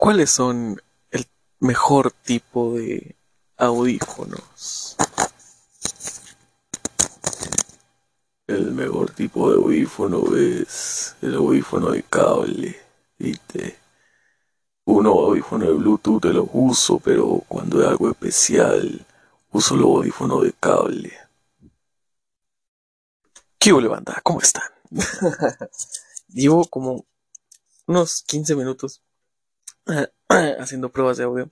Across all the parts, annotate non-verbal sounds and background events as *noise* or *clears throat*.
¿Cuáles son el mejor tipo de audífonos? El mejor tipo de audífono es el audífono de cable, ¿viste? Uno audífono de Bluetooth te lo uso, pero cuando es algo especial, uso los audífonos de cable. ¿Qué hubo, banda? ¿Cómo están? *laughs* Llevo como unos 15 minutos *coughs* haciendo pruebas de audio.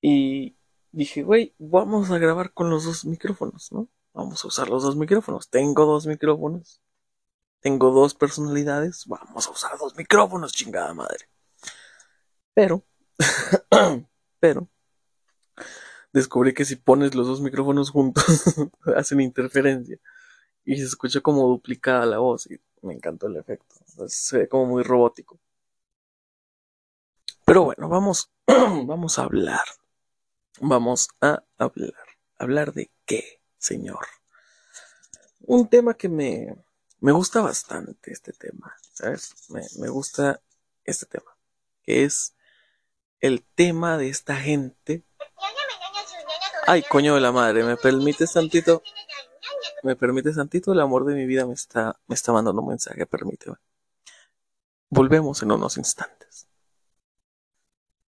Y dije, güey, vamos a grabar con los dos micrófonos, ¿no? Vamos a usar los dos micrófonos. Tengo dos micrófonos. Tengo dos personalidades. Vamos a usar dos micrófonos, chingada madre. Pero, *coughs* pero, descubrí que si pones los dos micrófonos juntos, *laughs* hacen interferencia. Y se escucha como duplicada la voz. Y me encantó el efecto. se ve como muy robótico. Pero bueno, vamos, *clears throat* vamos a hablar. Vamos a hablar. ¿Hablar de qué, señor? Un tema que me, me gusta bastante, este tema, ¿sabes? Me, me gusta este tema, que es el tema de esta gente. Ay, coño de la madre, ¿me permites tantito? ¿Me permites tantito? El amor de mi vida me está, me está mandando un mensaje, permíteme. Volvemos en unos instantes.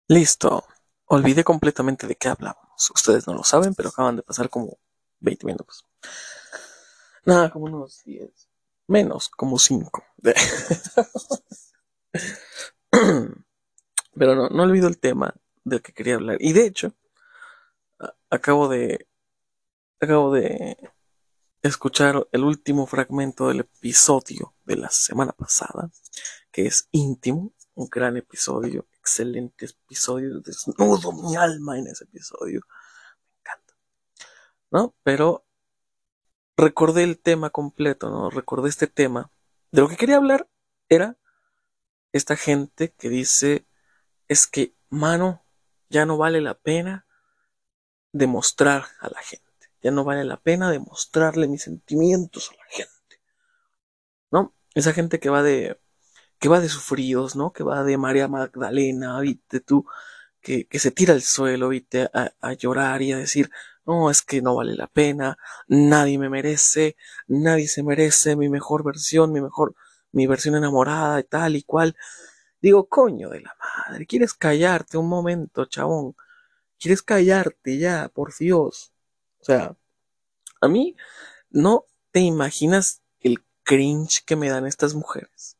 Listo. Olvidé completamente de qué hablábamos. Ustedes no lo saben, pero acaban de pasar como 20 minutos. Nada, como unos 10. Menos, como 5. *laughs* pero no, no olvido el tema del que quería hablar. Y de hecho, acabo de. Acabo de escuchar el último fragmento del episodio de la semana pasada, que es íntimo, un gran episodio excelente episodio, desnudo mi alma en ese episodio. Me encanta. ¿No? Pero recordé el tema completo, ¿no? Recordé este tema. De lo que quería hablar era esta gente que dice, es que, mano, ya no vale la pena demostrar a la gente. Ya no vale la pena demostrarle mis sentimientos a la gente. ¿No? Esa gente que va de que va de sufridos, ¿no? Que va de María Magdalena, viste tú, que, que se tira al suelo, viste, a, a, llorar y a decir, no, es que no vale la pena, nadie me merece, nadie se merece mi mejor versión, mi mejor, mi versión enamorada y tal y cual. Digo, coño de la madre, ¿quieres callarte un momento, chabón? ¿Quieres callarte ya, por Dios? O sea, a mí no te imaginas el cringe que me dan estas mujeres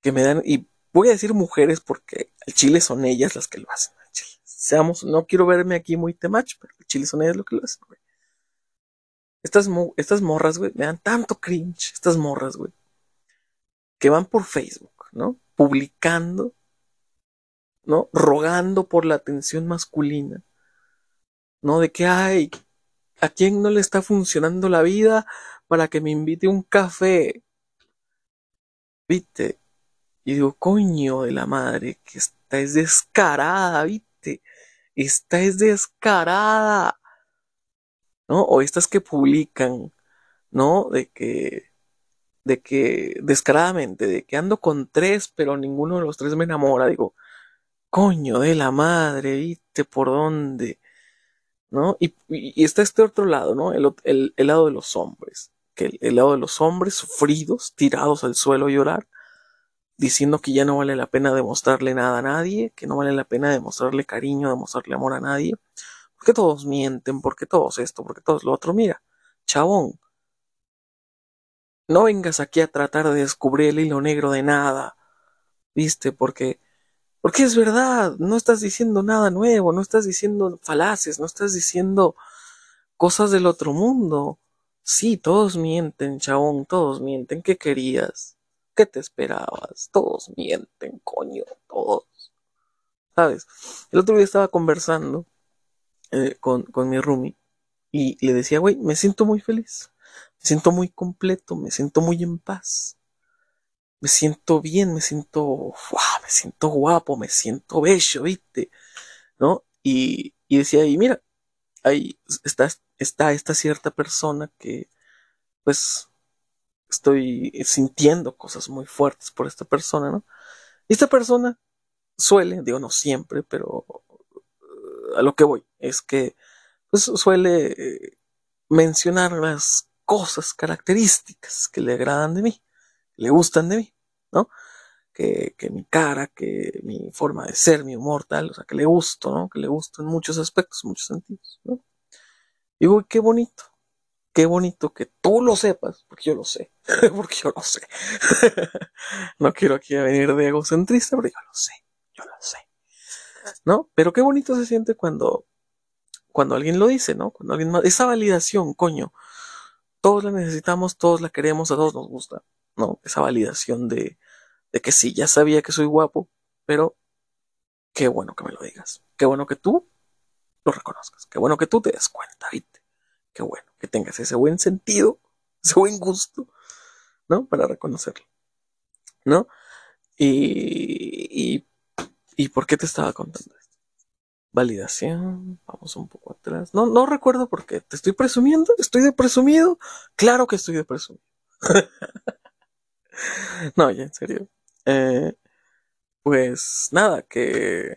que me dan, y voy a decir mujeres porque el chile son ellas las que lo hacen. Seamos, no quiero verme aquí muy temach, pero el chile son ellas lo que lo hacen, güey. Estas, estas morras, güey, me dan tanto cringe, estas morras, güey, que van por Facebook, ¿no? Publicando, ¿no? Rogando por la atención masculina, ¿no? De que, ay, ¿a quién no le está funcionando la vida para que me invite un café? ¿Viste? Y digo, coño de la madre, que esta es descarada, ¿viste? Esta es descarada. ¿No? O estas que publican, ¿no? De que, de que, descaradamente, de que ando con tres, pero ninguno de los tres me enamora. Digo, coño de la madre, ¿viste? ¿Por dónde? ¿No? Y, está este otro lado, ¿no? El, el, el lado de los hombres. Que el, el, lado de los hombres sufridos, tirados al suelo a llorar diciendo que ya no vale la pena demostrarle nada a nadie, que no vale la pena demostrarle cariño, demostrarle amor a nadie, porque todos mienten, porque todos esto, porque todos lo otro. Mira, chabón, no vengas aquí a tratar de descubrir el hilo negro de nada, viste, porque, porque es verdad, no estás diciendo nada nuevo, no estás diciendo falaces, no estás diciendo cosas del otro mundo. Sí, todos mienten, chabón, todos mienten. ¿Qué querías? ¿Qué te esperabas? Todos mienten, coño, todos. ¿Sabes? El otro día estaba conversando eh, con, con mi roomie y le decía, güey, me siento muy feliz, me siento muy completo, me siento muy en paz, me siento bien, me siento, me siento guapo, me siento bello, ¿viste? ¿No? Y, y decía, y mira, ahí está, está esta cierta persona que, pues, estoy sintiendo cosas muy fuertes por esta persona, ¿no? Y esta persona suele, digo no siempre, pero a lo que voy, es que pues, suele eh, mencionar las cosas, características que le agradan de mí, le gustan de mí, ¿no? Que, que, mi cara, que mi forma de ser, mi humor, tal, o sea, que le gusto, ¿no? Que le gusto en muchos aspectos, muchos sentidos, ¿no? Y digo, qué bonito, qué bonito que tú lo sepas, porque yo lo sé, *laughs* porque yo lo sé. *laughs* no quiero aquí venir de egocentrista, pero yo lo sé, yo lo sé. ¿No? Pero qué bonito se siente cuando, cuando alguien lo dice, ¿no? Cuando alguien más, esa validación, coño, todos la necesitamos, todos la queremos, a todos nos gusta, ¿no? Esa validación de, de que sí, ya sabía que soy guapo, pero qué bueno que me lo digas, qué bueno que tú lo reconozcas, qué bueno que tú te des cuenta, ¿viste? Qué bueno que tengas ese buen sentido, *laughs* ese buen gusto, ¿no? Para reconocerlo, ¿no? Y, y, y ¿por qué te estaba contando esto? Validación, vamos un poco atrás. No, no recuerdo por qué. ¿Te estoy presumiendo? ¿Estoy de presumido? Claro que estoy de presumido. *laughs* no, ya, en serio. Eh, pues nada, que,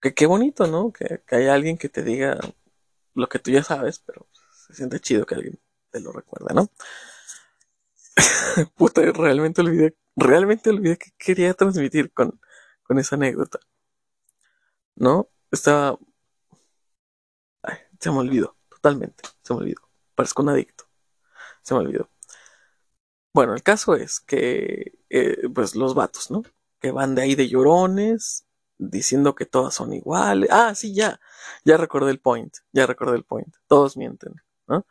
que qué bonito, ¿no? Que, que haya alguien que te diga lo que tú ya sabes, pero se siente chido que alguien te lo recuerde, ¿no? *laughs* Puta, realmente olvidé, realmente olvidé que quería transmitir con, con esa anécdota. ¿No? Estaba... Se me olvidó, totalmente, se me olvidó. Parezco un adicto. Se me olvidó. Bueno, el caso es que, eh, pues los vatos, ¿no? Que van de ahí de llorones, diciendo que todas son iguales. Ah, sí, ya, ya recordé el point, ya recordé el point. Todos mienten, ¿no?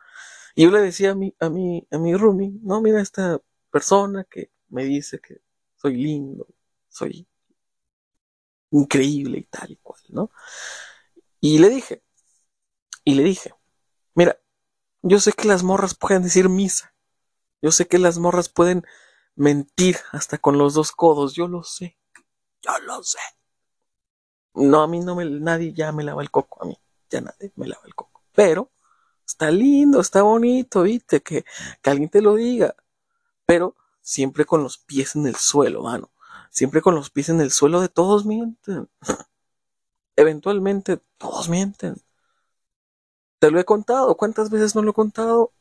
Y yo le decía a mi, a mi, a mi roomie, no, mira esta persona que me dice que soy lindo, soy increíble y tal y cual, ¿no? Y le dije, y le dije, mira, yo sé que las morras pueden decir misa, yo sé que las morras pueden mentir hasta con los dos codos, yo lo sé, yo lo sé. No, a mí no me, nadie ya me lava el coco, a mí ya nadie me lava el coco. Pero está lindo, está bonito, viste, que, que alguien te lo diga. Pero siempre con los pies en el suelo, mano. Siempre con los pies en el suelo de todos mienten. *laughs* Eventualmente todos mienten. Te lo he contado. ¿Cuántas veces no lo he contado?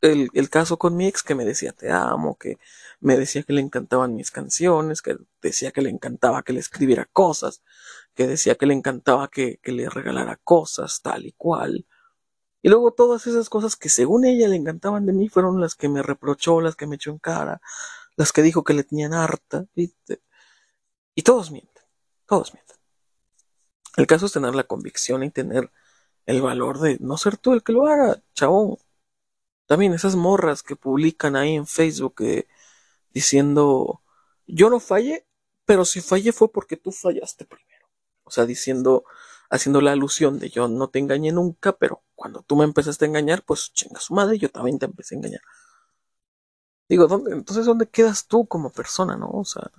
El, el, caso con mi ex que me decía te amo, que me decía que le encantaban mis canciones, que decía que le encantaba que le escribiera cosas, que decía que le encantaba que, que le regalara cosas, tal y cual. Y luego todas esas cosas que según ella le encantaban de mí fueron las que me reprochó, las que me echó en cara, las que dijo que le tenían harta, ¿viste? Y todos mienten, todos mienten. El caso es tener la convicción y tener el valor de no ser tú el que lo haga, chabón. También esas morras que publican ahí en Facebook eh, diciendo, yo no fallé, pero si fallé fue porque tú fallaste primero. O sea, diciendo, haciendo la alusión de yo no te engañé nunca, pero cuando tú me empezaste a engañar, pues chinga su madre, yo también te empecé a engañar. Digo, ¿dónde, entonces, ¿dónde quedas tú como persona, no? O sea,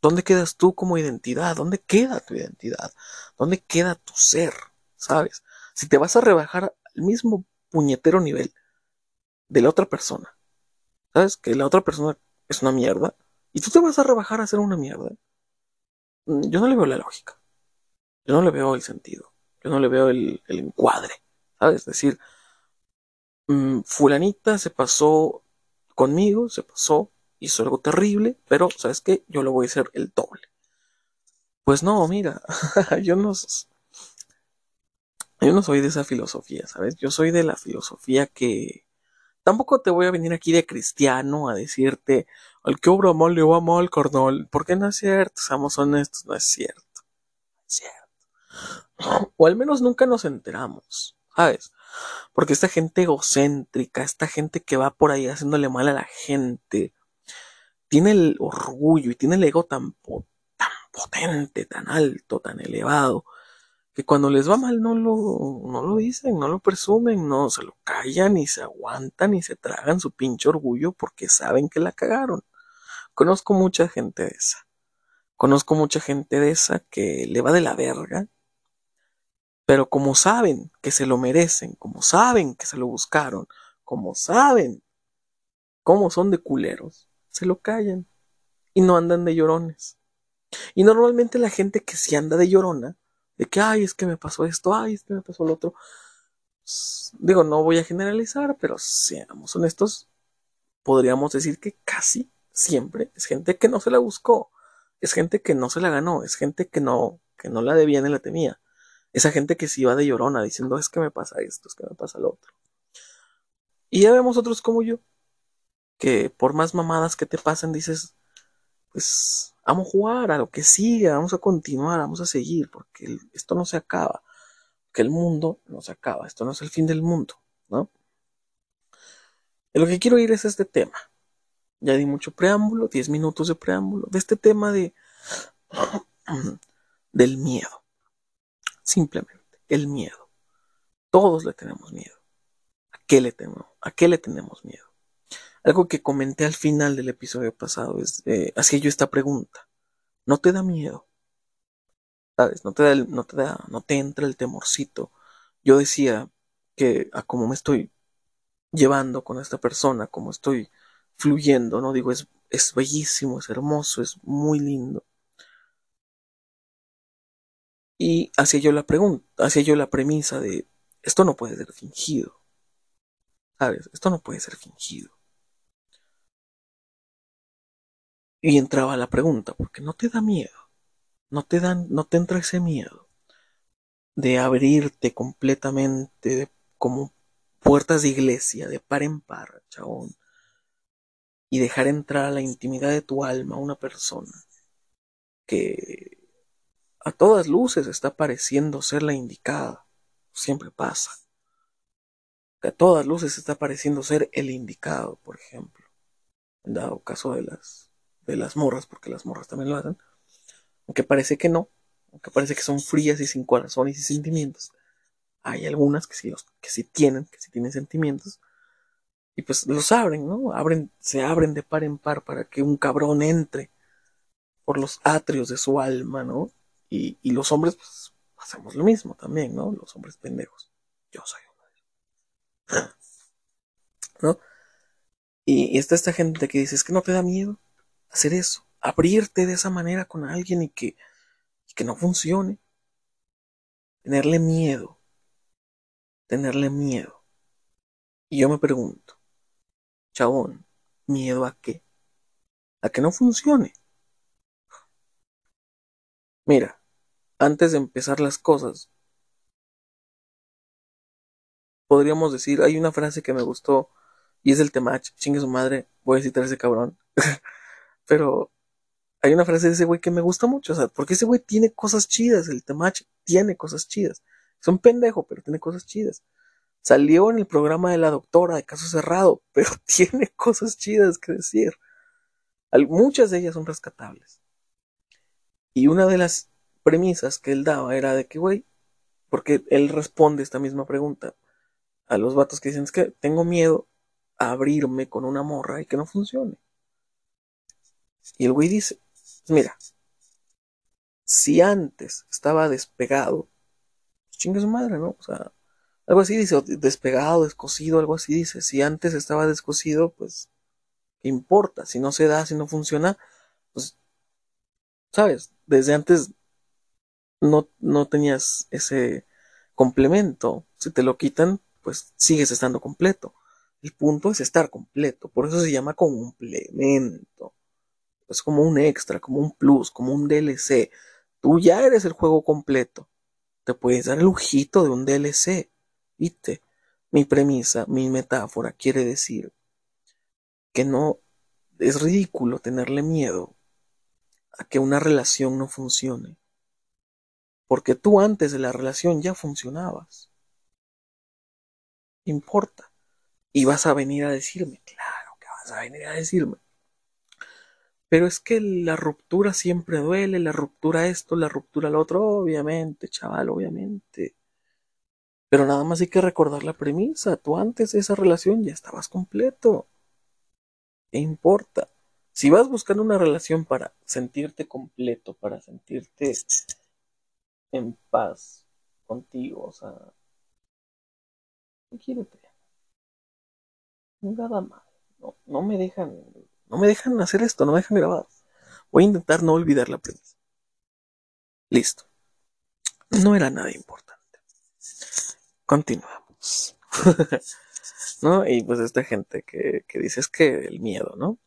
¿dónde quedas tú como identidad? ¿Dónde queda tu identidad? ¿Dónde queda tu ser? ¿Sabes? Si te vas a rebajar al mismo puñetero nivel de la otra persona, ¿sabes? Que la otra persona es una mierda y tú te vas a rebajar a ser una mierda. Mm, yo no le veo la lógica. Yo no le veo el sentido. Yo no le veo el, el encuadre. ¿Sabes? Es decir, mmm, fulanita se pasó conmigo, se pasó, hizo algo terrible, pero ¿sabes qué? Yo lo voy a hacer el doble. Pues no, mira, *laughs* yo no, yo no soy de esa filosofía, ¿sabes? Yo soy de la filosofía que tampoco te voy a venir aquí de cristiano a decirte al que obra mal le va mal, carnal, porque no es cierto, seamos honestos, no es cierto. No es cierto. O al menos nunca nos enteramos, ¿sabes? Porque esta gente egocéntrica, esta gente que va por ahí haciéndole mal a la gente, tiene el orgullo y tiene el ego tan, tan potente, tan alto, tan elevado, que cuando les va mal no lo, no lo dicen, no lo presumen, no se lo callan y se aguantan y se tragan su pinche orgullo porque saben que la cagaron. Conozco mucha gente de esa. Conozco mucha gente de esa que le va de la verga pero como saben que se lo merecen, como saben que se lo buscaron, como saben cómo son de culeros, se lo callan y no andan de llorones. Y normalmente la gente que se anda de llorona, de que, ay, es que me pasó esto, ay, es que me pasó lo otro, digo, no voy a generalizar, pero seamos honestos, podríamos decir que casi siempre es gente que no se la buscó, es gente que no se la ganó, es gente que no, que no la debía ni la tenía. Esa gente que se iba de llorona diciendo es que me pasa esto, es que me pasa lo otro. Y ya vemos otros como yo, que por más mamadas que te pasen dices, pues vamos a jugar a lo que sigue, vamos a continuar, vamos a seguir, porque esto no se acaba, que el mundo no se acaba, esto no es el fin del mundo, ¿no? Y lo que quiero ir es este tema. Ya di mucho preámbulo, 10 minutos de preámbulo, de este tema de *coughs* del miedo. Simplemente, el miedo. Todos le tenemos miedo. ¿A qué le tenemos? ¿A qué le tenemos miedo? Algo que comenté al final del episodio pasado es, eh, hacía yo esta pregunta. ¿No te da miedo? ¿Sabes? No te da, no te da, no te entra el temorcito. Yo decía que a cómo me estoy llevando con esta persona, como estoy fluyendo, ¿no? Digo, es, es bellísimo, es hermoso, es muy lindo. Y hacía yo la pregunta, hacía yo la premisa de, esto no puede ser fingido. ¿Sabes? Esto no puede ser fingido. Y entraba la pregunta, ¿por qué no te da miedo? No te dan, no te entra ese miedo de abrirte completamente como puertas de iglesia, de par en par, chabón, y dejar entrar a la intimidad de tu alma una persona que a todas luces está pareciendo ser la indicada. Siempre pasa. Que a todas luces está pareciendo ser el indicado, por ejemplo. Dado caso de las, de las morras, porque las morras también lo hacen. Aunque parece que no. Aunque parece que son frías y sin corazón y sin sentimientos. Hay algunas que sí, que sí tienen, que sí tienen sentimientos. Y pues los abren, ¿no? Abren, se abren de par en par para que un cabrón entre por los atrios de su alma, ¿no? Y, y los hombres, pues, hacemos lo mismo también, ¿no? Los hombres pendejos. Yo soy uno de. *laughs* ¿No? Y, y, está esta gente que dice, es que no te da miedo hacer eso, abrirte de esa manera con alguien y que, que no funcione. Tenerle miedo tenerle miedo. Y yo me pregunto, chabón, ¿miedo a qué? A que no funcione. Mira, antes de empezar las cosas, podríamos decir, hay una frase que me gustó y es del temach, chingue su madre, voy a citar ese cabrón. *laughs* Pero hay una frase de ese güey que me gusta mucho, o sea, porque ese güey tiene cosas chidas, el temach tiene cosas chidas. Es un pendejo, pero tiene cosas chidas. Salió en el programa de la doctora de caso cerrado, *laughs* pero tiene cosas chidas que decir. Muchas de ellas son rescatables. Y una de las premisas que él daba era de que, güey, porque él responde esta misma pregunta a los vatos que dicen, es que tengo miedo a abrirme con una morra y que no funcione. Y el güey dice, mira, si antes estaba despegado chingue su madre, ¿no? O sea, algo así dice, despegado, descosido, algo así dice. Si antes estaba descosido, pues, ¿qué importa? Si no se da, si no funciona, pues, ¿sabes? Desde antes no, no tenías ese complemento. Si te lo quitan, pues sigues estando completo. El punto es estar completo. Por eso se llama complemento. Es como un extra, como un plus, como un DLC. Tú ya eres el juego completo te puedes dar el lujito de un DLC. ¿Viste? Mi premisa, mi metáfora quiere decir que no es ridículo tenerle miedo a que una relación no funcione. Porque tú antes de la relación ya funcionabas. Importa. Y vas a venir a decirme, claro que vas a venir a decirme. Pero es que la ruptura siempre duele, la ruptura esto, la ruptura lo otro, obviamente, chaval, obviamente. Pero nada más hay que recordar la premisa. Tú antes de esa relación ya estabas completo. ¿Qué importa? Si vas buscando una relación para sentirte completo, para sentirte en paz contigo, o sea, quiérete. Nada más. No, no me dejan no me dejan hacer esto, no me dejan grabar. Voy a intentar no olvidar la premisa. Listo. No era nada importante. Continuamos. *laughs* ¿No? Y pues esta gente que, que dice es que el miedo, ¿no?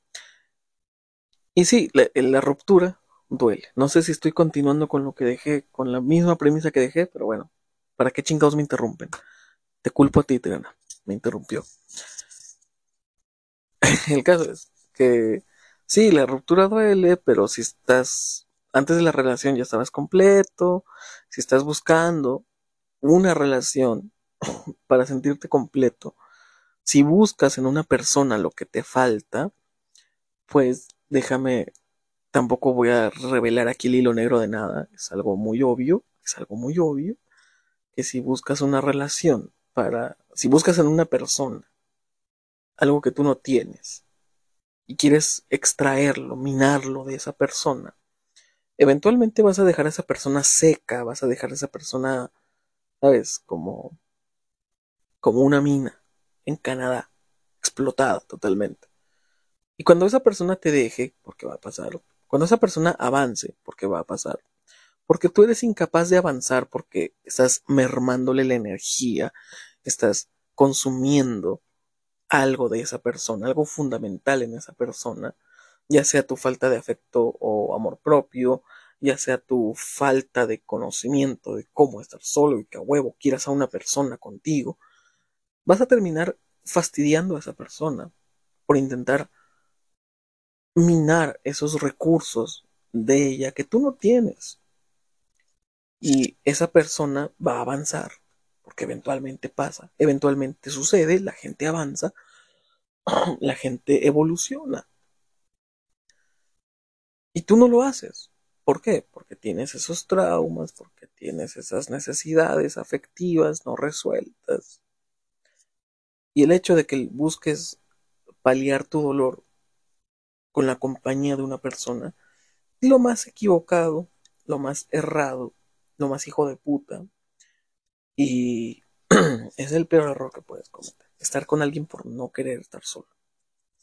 Y sí, la, la ruptura duele. No sé si estoy continuando con lo que dejé, con la misma premisa que dejé, pero bueno, ¿para qué chingados me interrumpen? Te culpo a ti, Triana. Me interrumpió. *laughs* El caso es que sí, la ruptura duele, pero si estás antes de la relación ya estabas completo, si estás buscando una relación *coughs* para sentirte completo, si buscas en una persona lo que te falta, pues déjame, tampoco voy a revelar aquí el hilo negro de nada, es algo muy obvio, es algo muy obvio, que si buscas una relación para, si buscas en una persona algo que tú no tienes y quieres extraerlo, minarlo de esa persona, eventualmente vas a dejar a esa persona seca, vas a dejar a esa persona, ¿sabes? Como, como una mina en Canadá, explotada totalmente. Y cuando esa persona te deje, porque va a pasar, cuando esa persona avance, porque va a pasar, porque tú eres incapaz de avanzar porque estás mermándole la energía, estás consumiendo algo de esa persona, algo fundamental en esa persona, ya sea tu falta de afecto o amor propio, ya sea tu falta de conocimiento de cómo estar solo y que a huevo quieras a una persona contigo, vas a terminar fastidiando a esa persona por intentar minar esos recursos de ella que tú no tienes. Y esa persona va a avanzar, porque eventualmente pasa, eventualmente sucede, la gente avanza, *clears throat* la gente evoluciona. Y tú no lo haces. ¿Por qué? Porque tienes esos traumas, porque tienes esas necesidades afectivas no resueltas. Y el hecho de que busques paliar tu dolor con la compañía de una persona lo más equivocado, lo más errado, lo más hijo de puta. Y *clears throat* es el peor error que puedes cometer. Estar con alguien por no querer estar solo.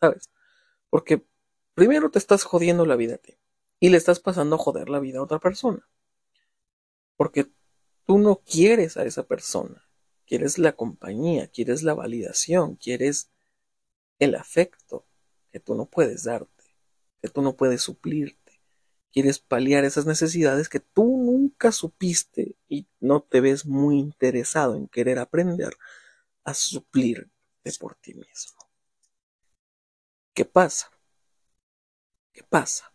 ¿Sabes? Porque primero te estás jodiendo la vida a ti y le estás pasando a joder la vida a otra persona. Porque tú no quieres a esa persona, quieres la compañía, quieres la validación, quieres el afecto que tú no puedes darte, que tú no puedes suplirte. Quieres paliar esas necesidades que tú nunca supiste y no te ves muy interesado en querer aprender a suplirte por ti mismo. ¿Qué pasa? ¿Qué pasa?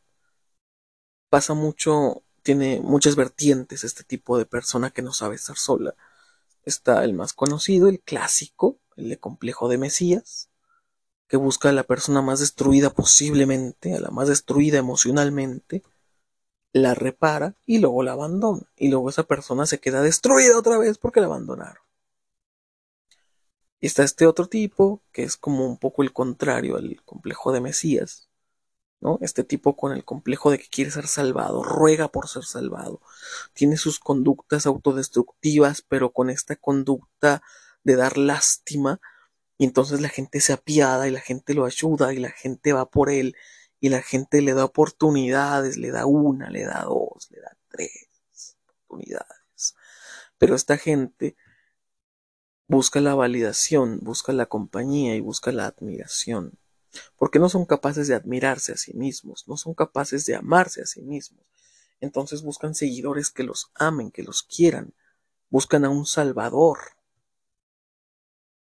pasa mucho, tiene muchas vertientes este tipo de persona que no sabe estar sola. Está el más conocido, el clásico, el de complejo de Mesías, que busca a la persona más destruida posiblemente, a la más destruida emocionalmente, la repara y luego la abandona. Y luego esa persona se queda destruida otra vez porque la abandonaron. Y está este otro tipo, que es como un poco el contrario al complejo de Mesías, ¿no? Este tipo con el complejo de que quiere ser salvado, ruega por ser salvado, tiene sus conductas autodestructivas, pero con esta conducta de dar lástima, y entonces la gente se apiada y la gente lo ayuda y la gente va por él y la gente le da oportunidades, le da una, le da dos, le da tres oportunidades. Pero esta gente busca la validación, busca la compañía y busca la admiración porque no son capaces de admirarse a sí mismos, no son capaces de amarse a sí mismos. Entonces buscan seguidores que los amen, que los quieran, buscan a un Salvador.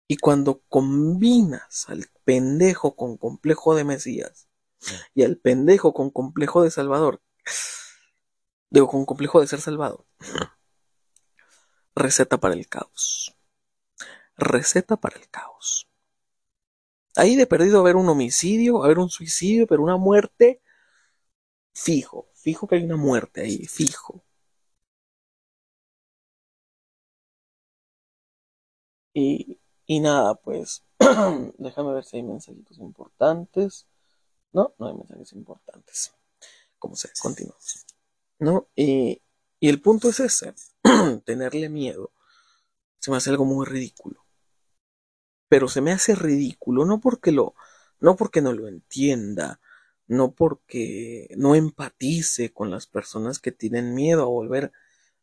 Y cuando combinas al pendejo con complejo de Mesías y al pendejo con complejo de Salvador, digo, con complejo de ser salvado, receta para el caos. Receta para el caos. Ahí de perdido haber un homicidio, haber un suicidio, pero una muerte fijo, fijo que hay una muerte ahí, fijo. Y, y nada, pues *clears throat* déjame ver si hay mensajitos importantes. No, no hay mensajes importantes. Como sea, continuamos. ¿No? Y, y el punto es ese, *clears throat* tenerle miedo. Se me hace algo muy ridículo pero se me hace ridículo, no porque lo, no porque no lo entienda, no porque no empatice con las personas que tienen miedo a volver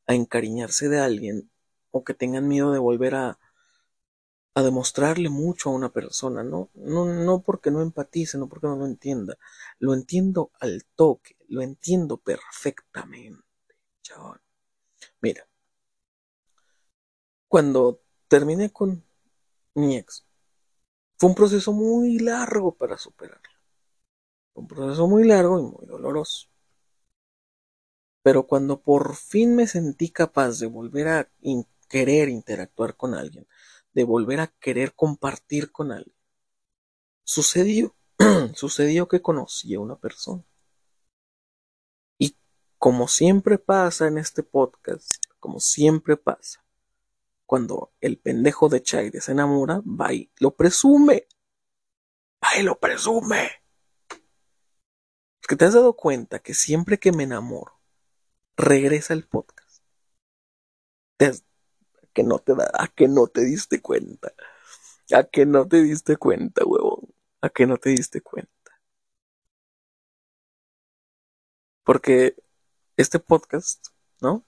a encariñarse de alguien o que tengan miedo de volver a, a demostrarle mucho a una persona, ¿no? No, no porque no empatice, no porque no lo entienda. Lo entiendo al toque, lo entiendo perfectamente. Mira, cuando terminé con mi ex, fue un proceso muy largo para superarlo. Un proceso muy largo y muy doloroso. Pero cuando por fin me sentí capaz de volver a querer interactuar con alguien, de volver a querer compartir con alguien, sucedió, *clears throat* sucedió que conocí a una persona. Y como siempre pasa en este podcast, como siempre pasa, cuando el pendejo de Chaide se enamora, va y lo presume. Va y lo presume. Es que te has dado cuenta que siempre que me enamoro, regresa el podcast. Que no te da, a que no te diste cuenta. A que no te diste cuenta, huevón. A que no te diste cuenta. Porque este podcast, ¿no?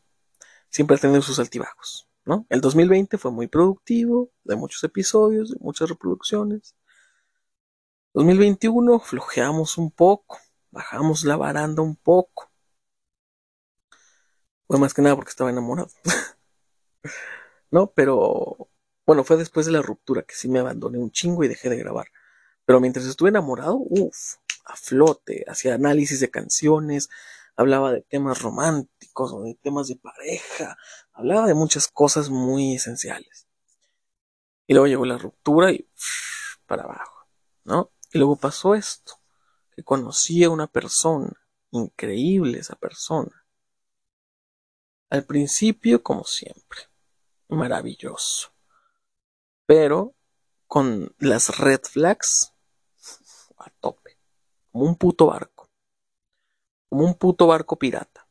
Siempre ha tenido sus altibajos, ¿no? El 2020 fue muy productivo, de muchos episodios, de muchas reproducciones. 2021 flojeamos un poco, bajamos la baranda un poco. Fue más que nada porque estaba enamorado. *laughs* no, pero bueno, fue después de la ruptura que sí me abandoné un chingo y dejé de grabar. Pero mientras estuve enamorado, uff, a flote, hacía análisis de canciones, hablaba de temas románticos o de temas de pareja, hablaba de muchas cosas muy esenciales. Y luego llegó la ruptura y para abajo, ¿no? Y luego pasó esto, que conocí a una persona, increíble esa persona, al principio, como siempre, maravilloso. Pero con las red flags a tope, como un puto barco, como un puto barco pirata.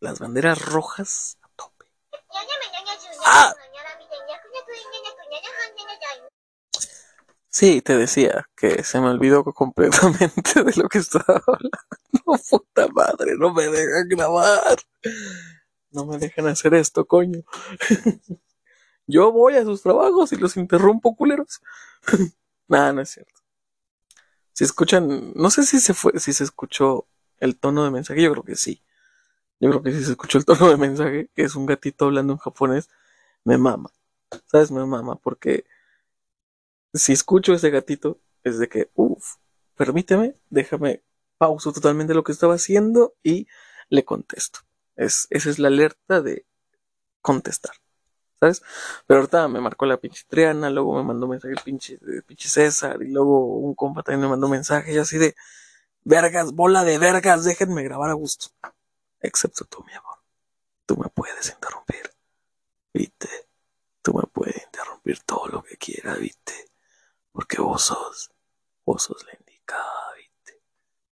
Las banderas rojas a tope. ¡Ah! Sí, te decía que se me olvidó completamente de lo que estaba hablando. *laughs* Puta madre, no me dejan grabar. No me dejan hacer esto, coño. *laughs* Yo voy a sus trabajos y los interrumpo, culeros. *laughs* Nada, no es cierto. Si escuchan, no sé si se fue, si se escuchó el tono de mensaje, yo creo que sí. Yo creo que si se escuchó el tono de mensaje, que es un gatito hablando en japonés, me mama. ¿Sabes? Me mama, porque si escucho ese gatito, es de que, uff, permíteme, déjame, pauso totalmente lo que estaba haciendo y le contesto. Es, esa es la alerta de contestar. ¿Sabes? Pero ahorita me marcó la pinche Triana, luego me mandó mensaje el pinche, pinche César, y luego un compa también me mandó mensaje, y así de, vergas, bola de vergas, déjenme grabar a gusto. Excepto tú, mi amor. Tú me puedes interrumpir. ¿Viste? Tú me puedes interrumpir todo lo que quieras, ¿viste? Porque vos sos, vos sos la indicada, ¿viste?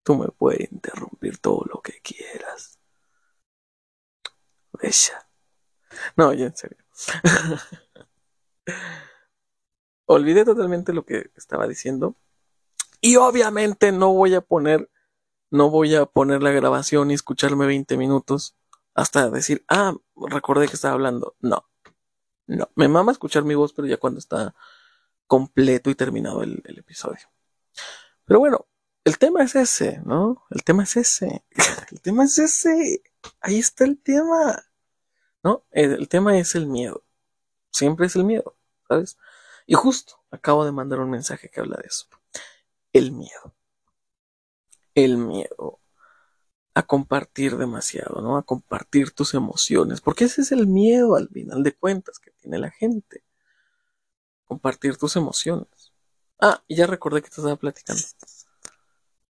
Tú me puedes interrumpir todo lo que quieras. Bella. No, ya en serio. *laughs* Olvidé totalmente lo que estaba diciendo. Y obviamente no voy a poner, no voy a poner la grabación y escucharme 20 minutos hasta decir, ah, recordé que estaba hablando. No, no. Me mama escuchar mi voz, pero ya cuando está completo y terminado el, el episodio. Pero bueno, el tema es ese, ¿no? El tema es ese. *laughs* el tema es ese. Ahí está el tema. ¿No? El, tema es el miedo. Siempre es el miedo, ¿sabes? Y justo acabo de mandar un mensaje que habla de eso. El miedo. El miedo a compartir demasiado, ¿no? A compartir tus emociones. Porque ese es el miedo al final de cuentas que tiene la gente. Compartir tus emociones. Ah, y ya recordé que te estaba platicando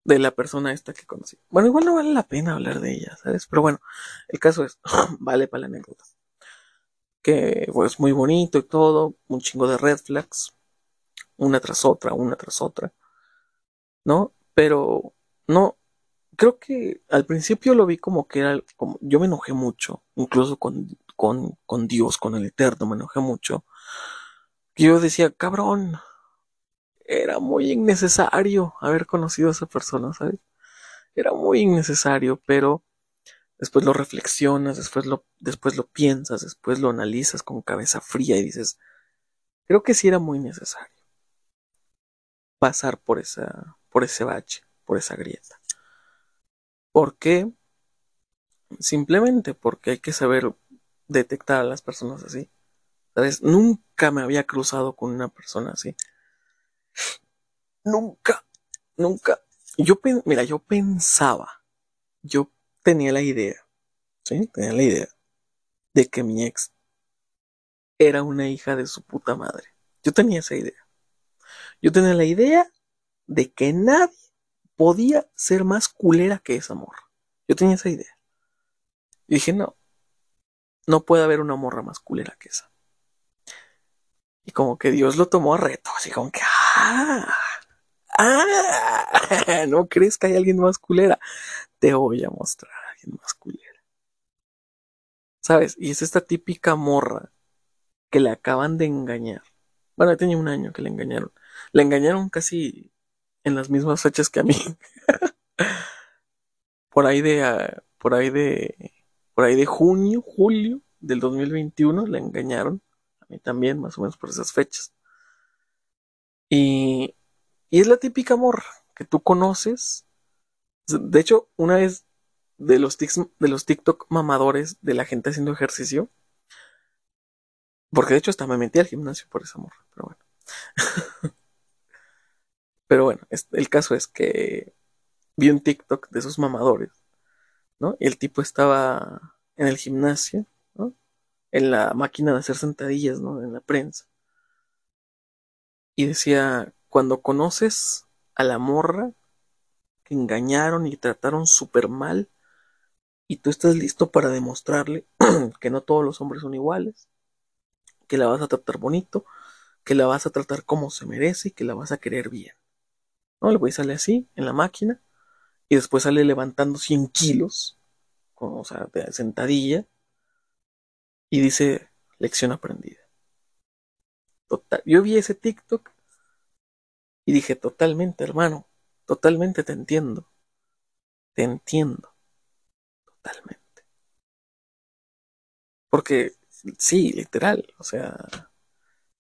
de la persona esta que conocí. Bueno, igual no vale la pena hablar de ella, ¿sabes? Pero bueno, el caso es, *laughs* vale para la anécdota. Que pues muy bonito y todo, un chingo de red flags, una tras otra, una tras otra, ¿no? Pero no, creo que al principio lo vi como que era, como, yo me enojé mucho, incluso con, con, con Dios, con el Eterno, me enojé mucho. Yo decía, cabrón, era muy innecesario haber conocido a esa persona, ¿sabes? era muy innecesario, pero después lo reflexionas, después lo, después lo piensas, después lo analizas con cabeza fría y dices, creo que sí era muy necesario pasar por esa, por ese bache, por esa grieta. ¿Por qué? Simplemente porque hay que saber detectar a las personas así. Nunca me había cruzado con una persona así. Nunca, nunca. Yo, mira, yo pensaba, yo tenía la idea, ¿sí? Tenía la idea de que mi ex era una hija de su puta madre. Yo tenía esa idea. Yo tenía la idea de que nadie podía ser más culera que esa morra. Yo tenía esa idea. Y dije, no, no puede haber una morra más culera que esa. Y como que Dios lo tomó a reto, así como que, ah, ah, ¿no crees que hay alguien más culera? Te voy a mostrar a alguien más culera. ¿Sabes? Y es esta típica morra que le acaban de engañar. Bueno, tenía un año que le engañaron. Le engañaron casi en las mismas fechas que a mí. *laughs* por ahí de, ah, por ahí de, por ahí de junio, julio del 2021 le engañaron. A mí también, más o menos por esas fechas. Y, es la típica morra que tú conoces. De hecho, una vez de los, de los TikTok mamadores de la gente haciendo ejercicio. Porque de hecho hasta me metí al gimnasio por esa morra, pero bueno. *laughs* pero bueno, el caso es que vi un TikTok de esos mamadores, ¿no? Y el tipo estaba en el gimnasio, ¿no? En la máquina de hacer sentadillas, ¿no? En la prensa. Y decía, cuando conoces a la morra que engañaron y trataron súper mal, y tú estás listo para demostrarle *clears throat* que no todos los hombres son iguales, que la vas a tratar bonito, que la vas a tratar como se merece y que la vas a querer bien. ¿No? El güey sale así en la máquina y después sale levantando 100 kilos, o sea, de sentadilla, y dice lección aprendida. Total, yo vi ese TikTok y dije totalmente, hermano, totalmente te entiendo. Te entiendo. Totalmente. Porque, sí, literal, o sea,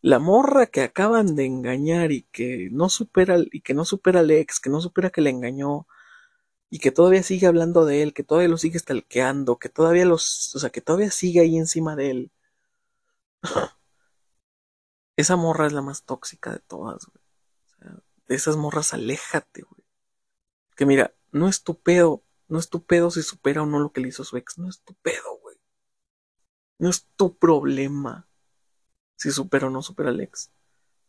la morra que acaban de engañar y que no supera y que no supera al ex, que no supera que le engañó y que todavía sigue hablando de él, que todavía lo sigue stalkeando, que todavía los, o sea, que todavía sigue ahí encima de él. Esa morra es la más tóxica de todas, güey. O sea, de esas morras aléjate, güey. Que mira, no es tu pedo no es tu pedo si supera o no lo que le hizo su ex. No es tu pedo, güey. No es tu problema si supera o no supera al ex.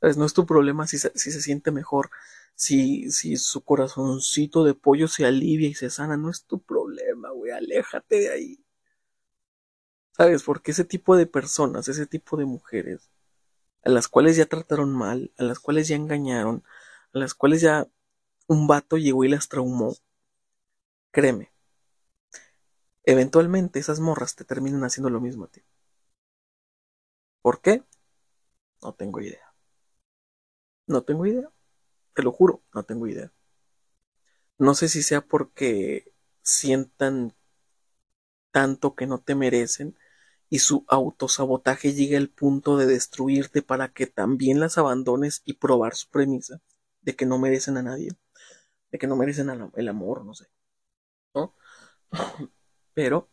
¿Sabes? No es tu problema si se, si se siente mejor, si, si su corazoncito de pollo se alivia y se sana. No es tu problema, güey. Aléjate de ahí. ¿Sabes? Porque ese tipo de personas, ese tipo de mujeres, a las cuales ya trataron mal, a las cuales ya engañaron, a las cuales ya un vato llegó y las traumó, Créeme, eventualmente esas morras te terminan haciendo lo mismo a ti. ¿Por qué? No tengo idea. No tengo idea. Te lo juro, no tengo idea. No sé si sea porque sientan tanto que no te merecen y su autosabotaje llega al punto de destruirte para que también las abandones y probar su premisa de que no merecen a nadie, de que no merecen el amor, no sé. ¿no? *clears throat* Pero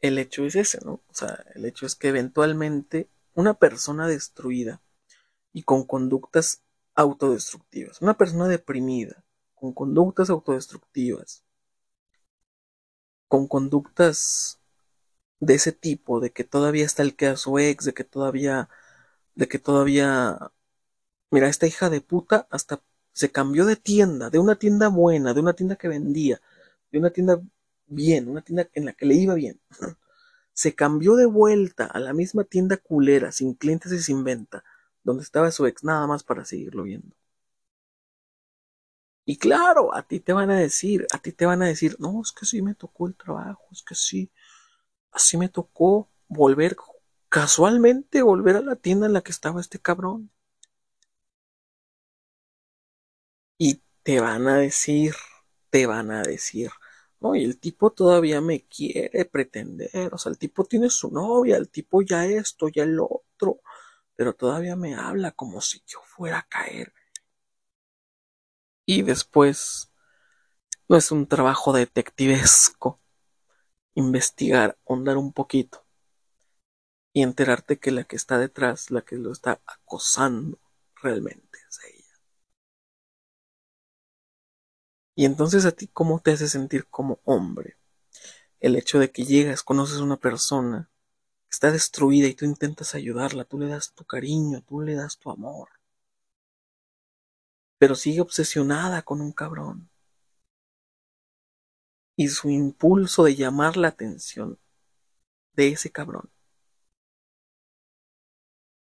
el hecho es ese, ¿no? O sea, el hecho es que eventualmente una persona destruida y con conductas autodestructivas, una persona deprimida, con conductas autodestructivas, con conductas de ese tipo, de que todavía está el que a su ex, de que todavía, de que todavía, mira, esta hija de puta hasta se cambió de tienda, de una tienda buena, de una tienda que vendía, de una tienda bien, una tienda en la que le iba bien, *clears throat* se cambió de vuelta a la misma tienda culera, sin clientes y sin venta, donde estaba su ex, nada más para seguirlo viendo. Y claro, a ti te van a decir, a ti te van a decir, no, es que sí me tocó el trabajo, es que sí, así me tocó volver, casualmente volver a la tienda en la que estaba este cabrón. Y te van a decir, te van a decir, no, y el tipo todavía me quiere pretender, o sea, el tipo tiene su novia, el tipo ya esto, ya el otro, pero todavía me habla como si yo fuera a caer. Y después, no es un trabajo detectivesco investigar, hondar un poquito y enterarte que la que está detrás, la que lo está acosando, realmente es ella. Y entonces a ti, ¿cómo te hace sentir como hombre? El hecho de que llegas, conoces a una persona está destruida y tú intentas ayudarla, tú le das tu cariño, tú le das tu amor. Pero sigue obsesionada con un cabrón. Y su impulso de llamar la atención de ese cabrón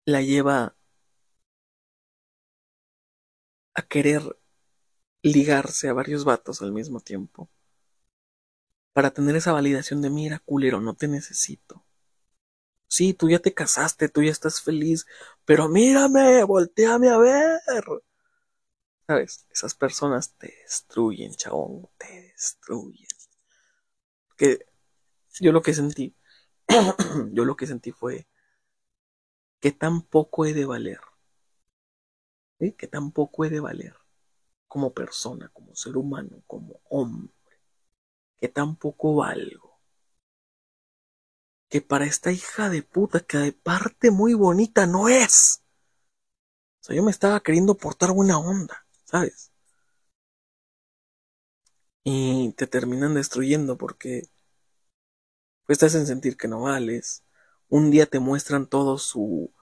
la lleva a querer ligarse a varios vatos al mismo tiempo. Para tener esa validación de mira, culero, no te necesito. Sí, tú ya te casaste, tú ya estás feliz, pero mírame, volteame a ver. ¿Sabes? Esas personas te destruyen, chabón, te destruyen. Que yo lo que sentí, *clears throat* yo lo que sentí fue que tampoco he de valer. Que tampoco he de valer como persona, como ser humano, como hombre, que tampoco valgo. Que para esta hija de puta, que de parte muy bonita no es. O sea, yo me estaba queriendo portar buena onda, ¿sabes? Y te terminan destruyendo porque pues te hacen sentir que no vales. Un día te muestran todo su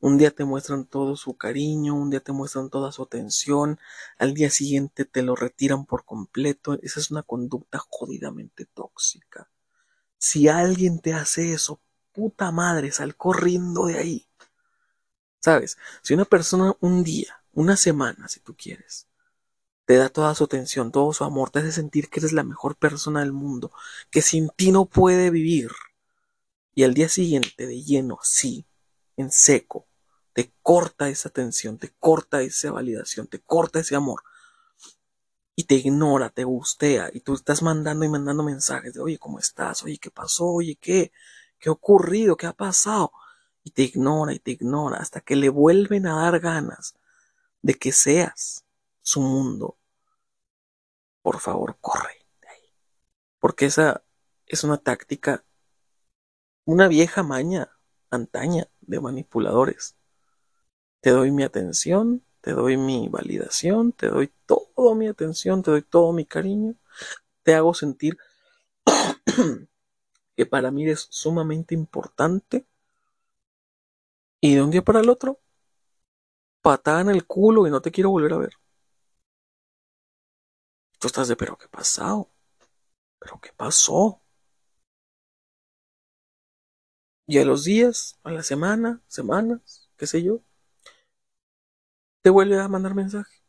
un día te muestran todo su cariño, un día te muestran toda su atención, al día siguiente te lo retiran por completo. Esa es una conducta jodidamente tóxica. Si alguien te hace eso, puta madre, sal corriendo de ahí. ¿Sabes? Si una persona un día, una semana, si tú quieres, te da toda su atención, todo su amor, te hace sentir que eres la mejor persona del mundo, que sin ti no puede vivir, y al día siguiente de lleno, sí, en seco, te corta esa atención, te corta esa validación, te corta ese amor. Y te ignora, te gustea, y tú estás mandando y mandando mensajes de, oye, ¿cómo estás? Oye, ¿qué pasó? Oye, ¿qué? ¿Qué ha ocurrido? ¿Qué ha pasado? Y te ignora y te ignora hasta que le vuelven a dar ganas de que seas su mundo. Por favor, corre de ahí. Porque esa es una táctica, una vieja maña antaña de manipuladores te doy mi atención, te doy mi validación, te doy toda mi atención, te doy todo mi cariño, te hago sentir *coughs* que para mí es sumamente importante y de un día para el otro, patada en el culo y no te quiero volver a ver. Tú estás de, pero ¿qué pasó? ¿Pero qué pasó? Y a los días, a la semana, semanas, qué sé yo, te vuelve a mandar mensaje.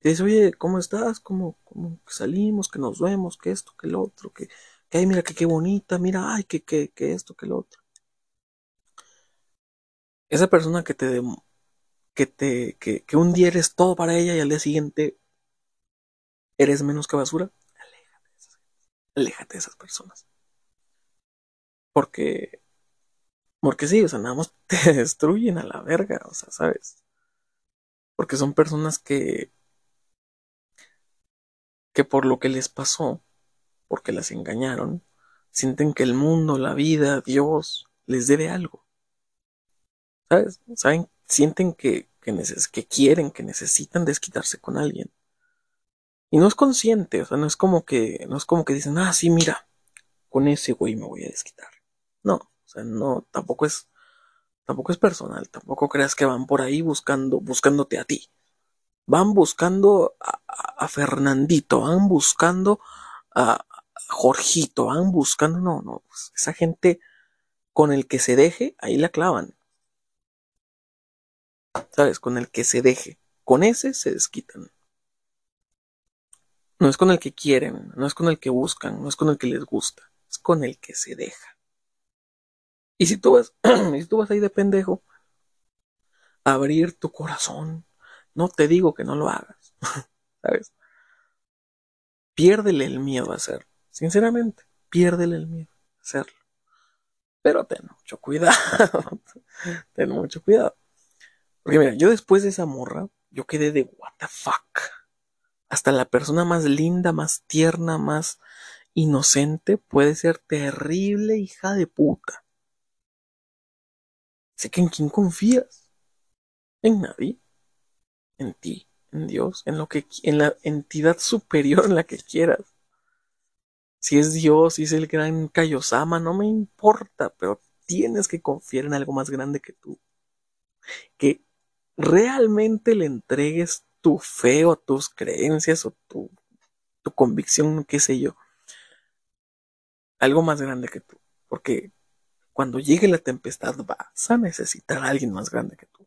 Te dice, oye, ¿cómo estás? ¿Cómo, cómo salimos? Que nos vemos, que esto, que lo otro, que, que ay, mira que qué bonita, mira, ay, que, que, que esto, que lo otro. Esa persona que te que te, que, que un día eres todo para ella y al día siguiente eres menos que basura, aléjate de esas, aléjate de esas personas. Porque, porque sí, o sea, nada más te *laughs* destruyen a la verga, o sea, ¿sabes? Porque son personas que, que por lo que les pasó, porque las engañaron, sienten que el mundo, la vida, Dios, les debe algo. ¿Sabes? ¿Saben? Sienten que, que, que quieren, que necesitan desquitarse con alguien. Y no es consciente, o sea, no es como que, no es como que dicen, ah, sí, mira, con ese güey me voy a desquitar. No, o sea, no, tampoco es, Tampoco es personal, tampoco creas que van por ahí buscando, buscándote a ti. Van buscando a, Fernandito, van buscando a, Jorgito, van buscando, no, no, pues, esa gente con el que se deje, ahí la clavan. ¿Sabes? Con el que se deje. Con ese se desquitan. No es con el que quieren, no es con el que buscan, no es con el que les gusta, es con el que se deja. Y si tú vas, *clears throat* si tú vas ahí de pendejo, abrir tu corazón, no te digo que no lo hagas, *laughs* ¿sabes? piérdele el miedo a hacerlo. Sinceramente, piérdele el miedo a hacerlo. Pero ten mucho cuidado. *laughs* ten mucho cuidado. Porque mira, yo después de esa morra, yo quedé de what the fuck. Hasta la persona más linda, más tierna, más inocente puede ser terrible hija de puta. Sé que en quién confías. En nadie. En ti, en Dios, en lo que en la entidad superior en la que quieras. Si es Dios, si es el gran Kaiosama, no me importa, pero tienes que confiar en algo más grande que tú. Que realmente le entregues tu fe o tus creencias o tu, tu convicción, qué sé yo. Algo más grande que tú. Porque cuando llegue la tempestad vas a necesitar a alguien más grande que tú.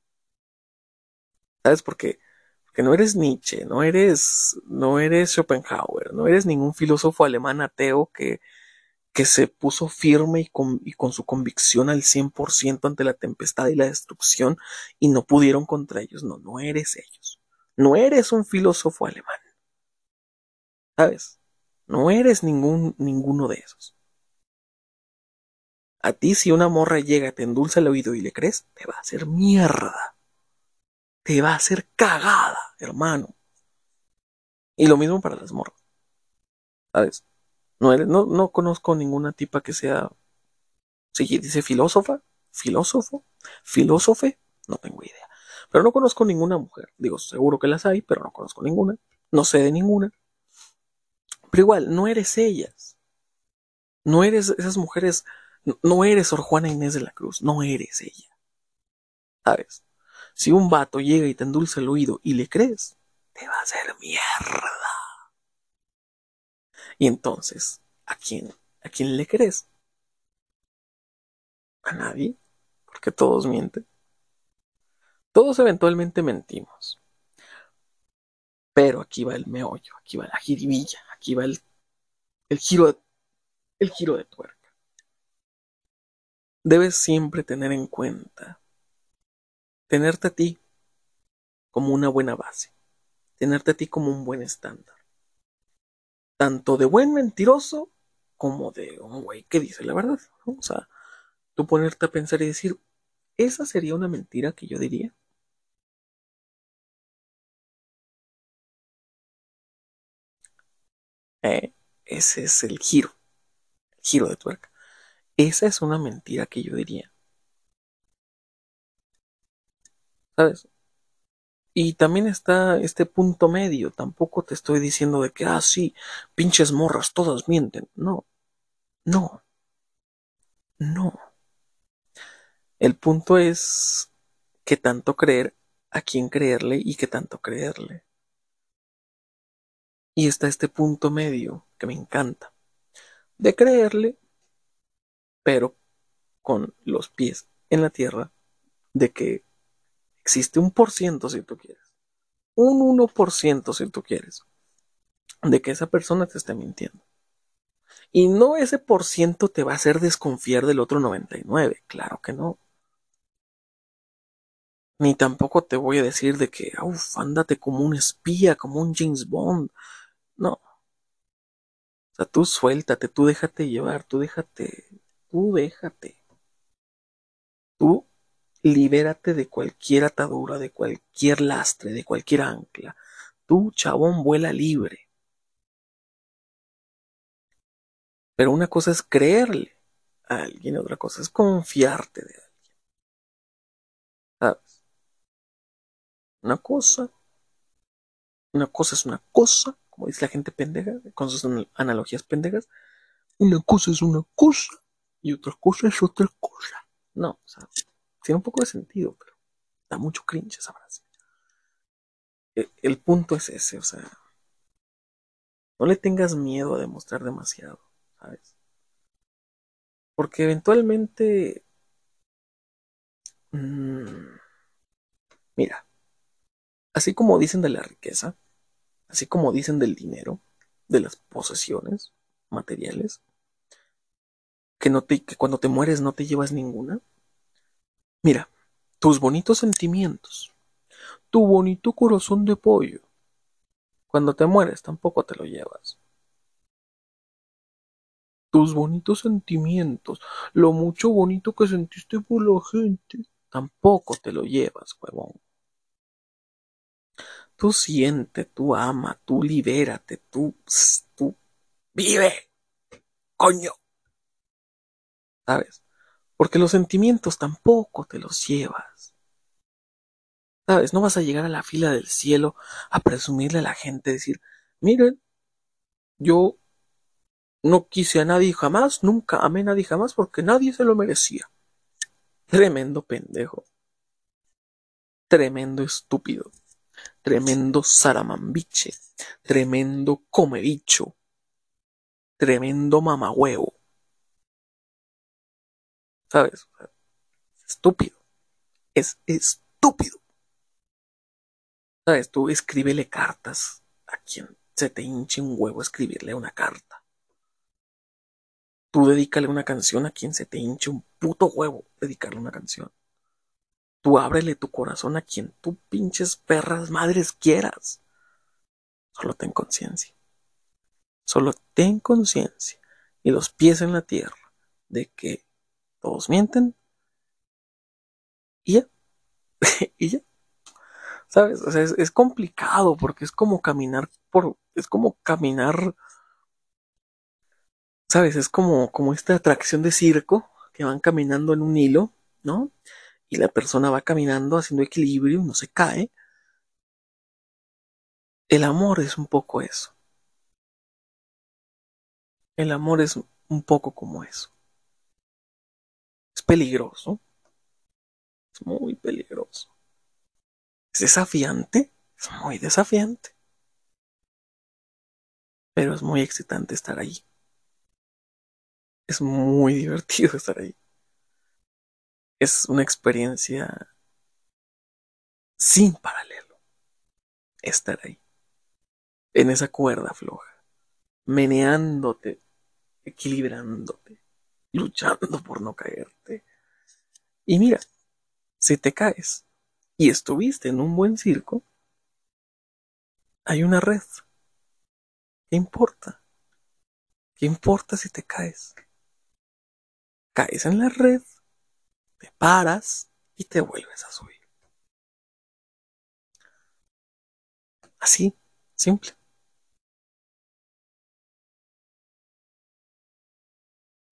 ¿Sabes por qué? Porque no eres Nietzsche, no eres, no eres Schopenhauer, no eres ningún filósofo alemán ateo que, que se puso firme y con, y con su convicción al 100% ante la tempestad y la destrucción y no pudieron contra ellos. No, no eres ellos. No eres un filósofo alemán. ¿Sabes? No eres ningún, ninguno de esos. A ti si una morra llega, te endulza el oído y le crees, te va a hacer mierda. Te va a hacer cagada, hermano. Y lo mismo para las morras. ¿Sabes? No, no, no conozco ninguna tipa que sea. Si dice filósofa, filósofo, filósofe, no tengo idea. Pero no conozco ninguna mujer. Digo, seguro que las hay, pero no conozco ninguna. No sé de ninguna. Pero igual, no eres ellas. No eres esas mujeres. No eres Sor Juana Inés de la Cruz. No eres ella. ¿Sabes? Si un vato llega y te endulza el oído y le crees, te va a hacer mierda. Y entonces, ¿a quién? ¿A quién le crees? A nadie, porque todos mienten. Todos eventualmente mentimos. Pero aquí va el meollo, aquí va la jiribilla, aquí va el, el giro, el giro de tuerca. Debes siempre tener en cuenta tenerte a ti como una buena base, tenerte a ti como un buen estándar, tanto de buen mentiroso como de un güey que dice la verdad. O sea, tú ponerte a pensar y decir, esa sería una mentira que yo diría. Eh, ese es el giro, el giro de tuerca. Esa es una mentira que yo diría. ¿Sabes? Y también está este punto medio. Tampoco te estoy diciendo de que, ah, sí, pinches morras, todas mienten. No, no, no. El punto es que tanto creer a quién creerle y que tanto creerle. Y está este punto medio que me encanta. De creerle, pero con los pies en la tierra, de que existe un por ciento si tú quieres. Un 1% si tú quieres. De que esa persona te esté mintiendo. Y no ese por ciento te va a hacer desconfiar del otro 99. Claro que no. Ni tampoco te voy a decir de que, uff, ándate como un espía, como un James Bond. No. O sea, tú suéltate, tú déjate llevar, tú déjate, tú déjate. Tú libérate de cualquier atadura, de cualquier lastre, de cualquier ancla. Tú, chabón, vuela libre. Pero una cosa es creerle a alguien, otra cosa es confiarte de alguien. ¿Sabes? Una cosa, una cosa es una cosa, como dice la gente pendeja, con sus analogías pendejas. Una cosa es una cosa y otra cosa es otra cosa. No, o sea, tiene un poco de sentido, pero da mucho cringe esa frase. El, el punto es ese, o sea, no le tengas miedo a demostrar demasiado, ¿sabes? Porque eventualmente... Mmm, mira, así como dicen de la riqueza, así como dicen del dinero, de las posesiones materiales, que, que cuando te mueres no te llevas ninguna, Mira, tus bonitos sentimientos, tu bonito corazón de pollo, cuando te mueres tampoco te lo llevas. tus bonitos sentimientos, lo mucho bonito que sentiste por la gente, tampoco te lo llevas, huevón. Tú siente, tú ama, tú libérate, tú, tú vive, coño. ¿Sabes? Porque los sentimientos tampoco te los llevas. ¿Sabes? No vas a llegar a la fila del cielo a presumirle a la gente, decir, miren, yo no quise a nadie jamás, nunca amé a nadie jamás porque nadie se lo merecía. Tremendo pendejo. Tremendo estúpido. Tremendo saramambiche. Tremendo comedicho. Tremendo mamahuevo. ¿Sabes? Estúpido. Es estúpido. ¿Sabes? Tú escríbele cartas a quien se te hinche un huevo escribirle una carta. Tú dedícale una canción a quien se te hinche un puto huevo dedicarle una canción. Tú ábrele tu corazón a quien tú pinches perras madres quieras. Solo ten conciencia. Solo ten conciencia y los pies en la tierra de que todos mienten y ya. *laughs* y ya. ¿Sabes? O sea, es, es, complicado porque es como caminar por. Es como caminar. ¿Sabes? Es como, como esta atracción de circo que van caminando en un hilo, ¿no? Y la persona va caminando haciendo equilibrio, no se cae. El amor es un poco eso. El amor es un poco como eso. Es peligroso. Es muy peligroso. Es desafiante. Es muy desafiante. Pero es muy excitante estar ahí. Es muy *laughs* divertido estar ahí. Es una experiencia sin paralelo. Estar ahí. En esa cuerda floja. Meneándote. Equilibrándote. Luchando por no caerte. Y mira, si te caes y estuviste en un buen circo, hay una red. ¿Qué importa? ¿Qué importa si te caes? Caes en la red, te paras y te vuelves a subir. Así, simple.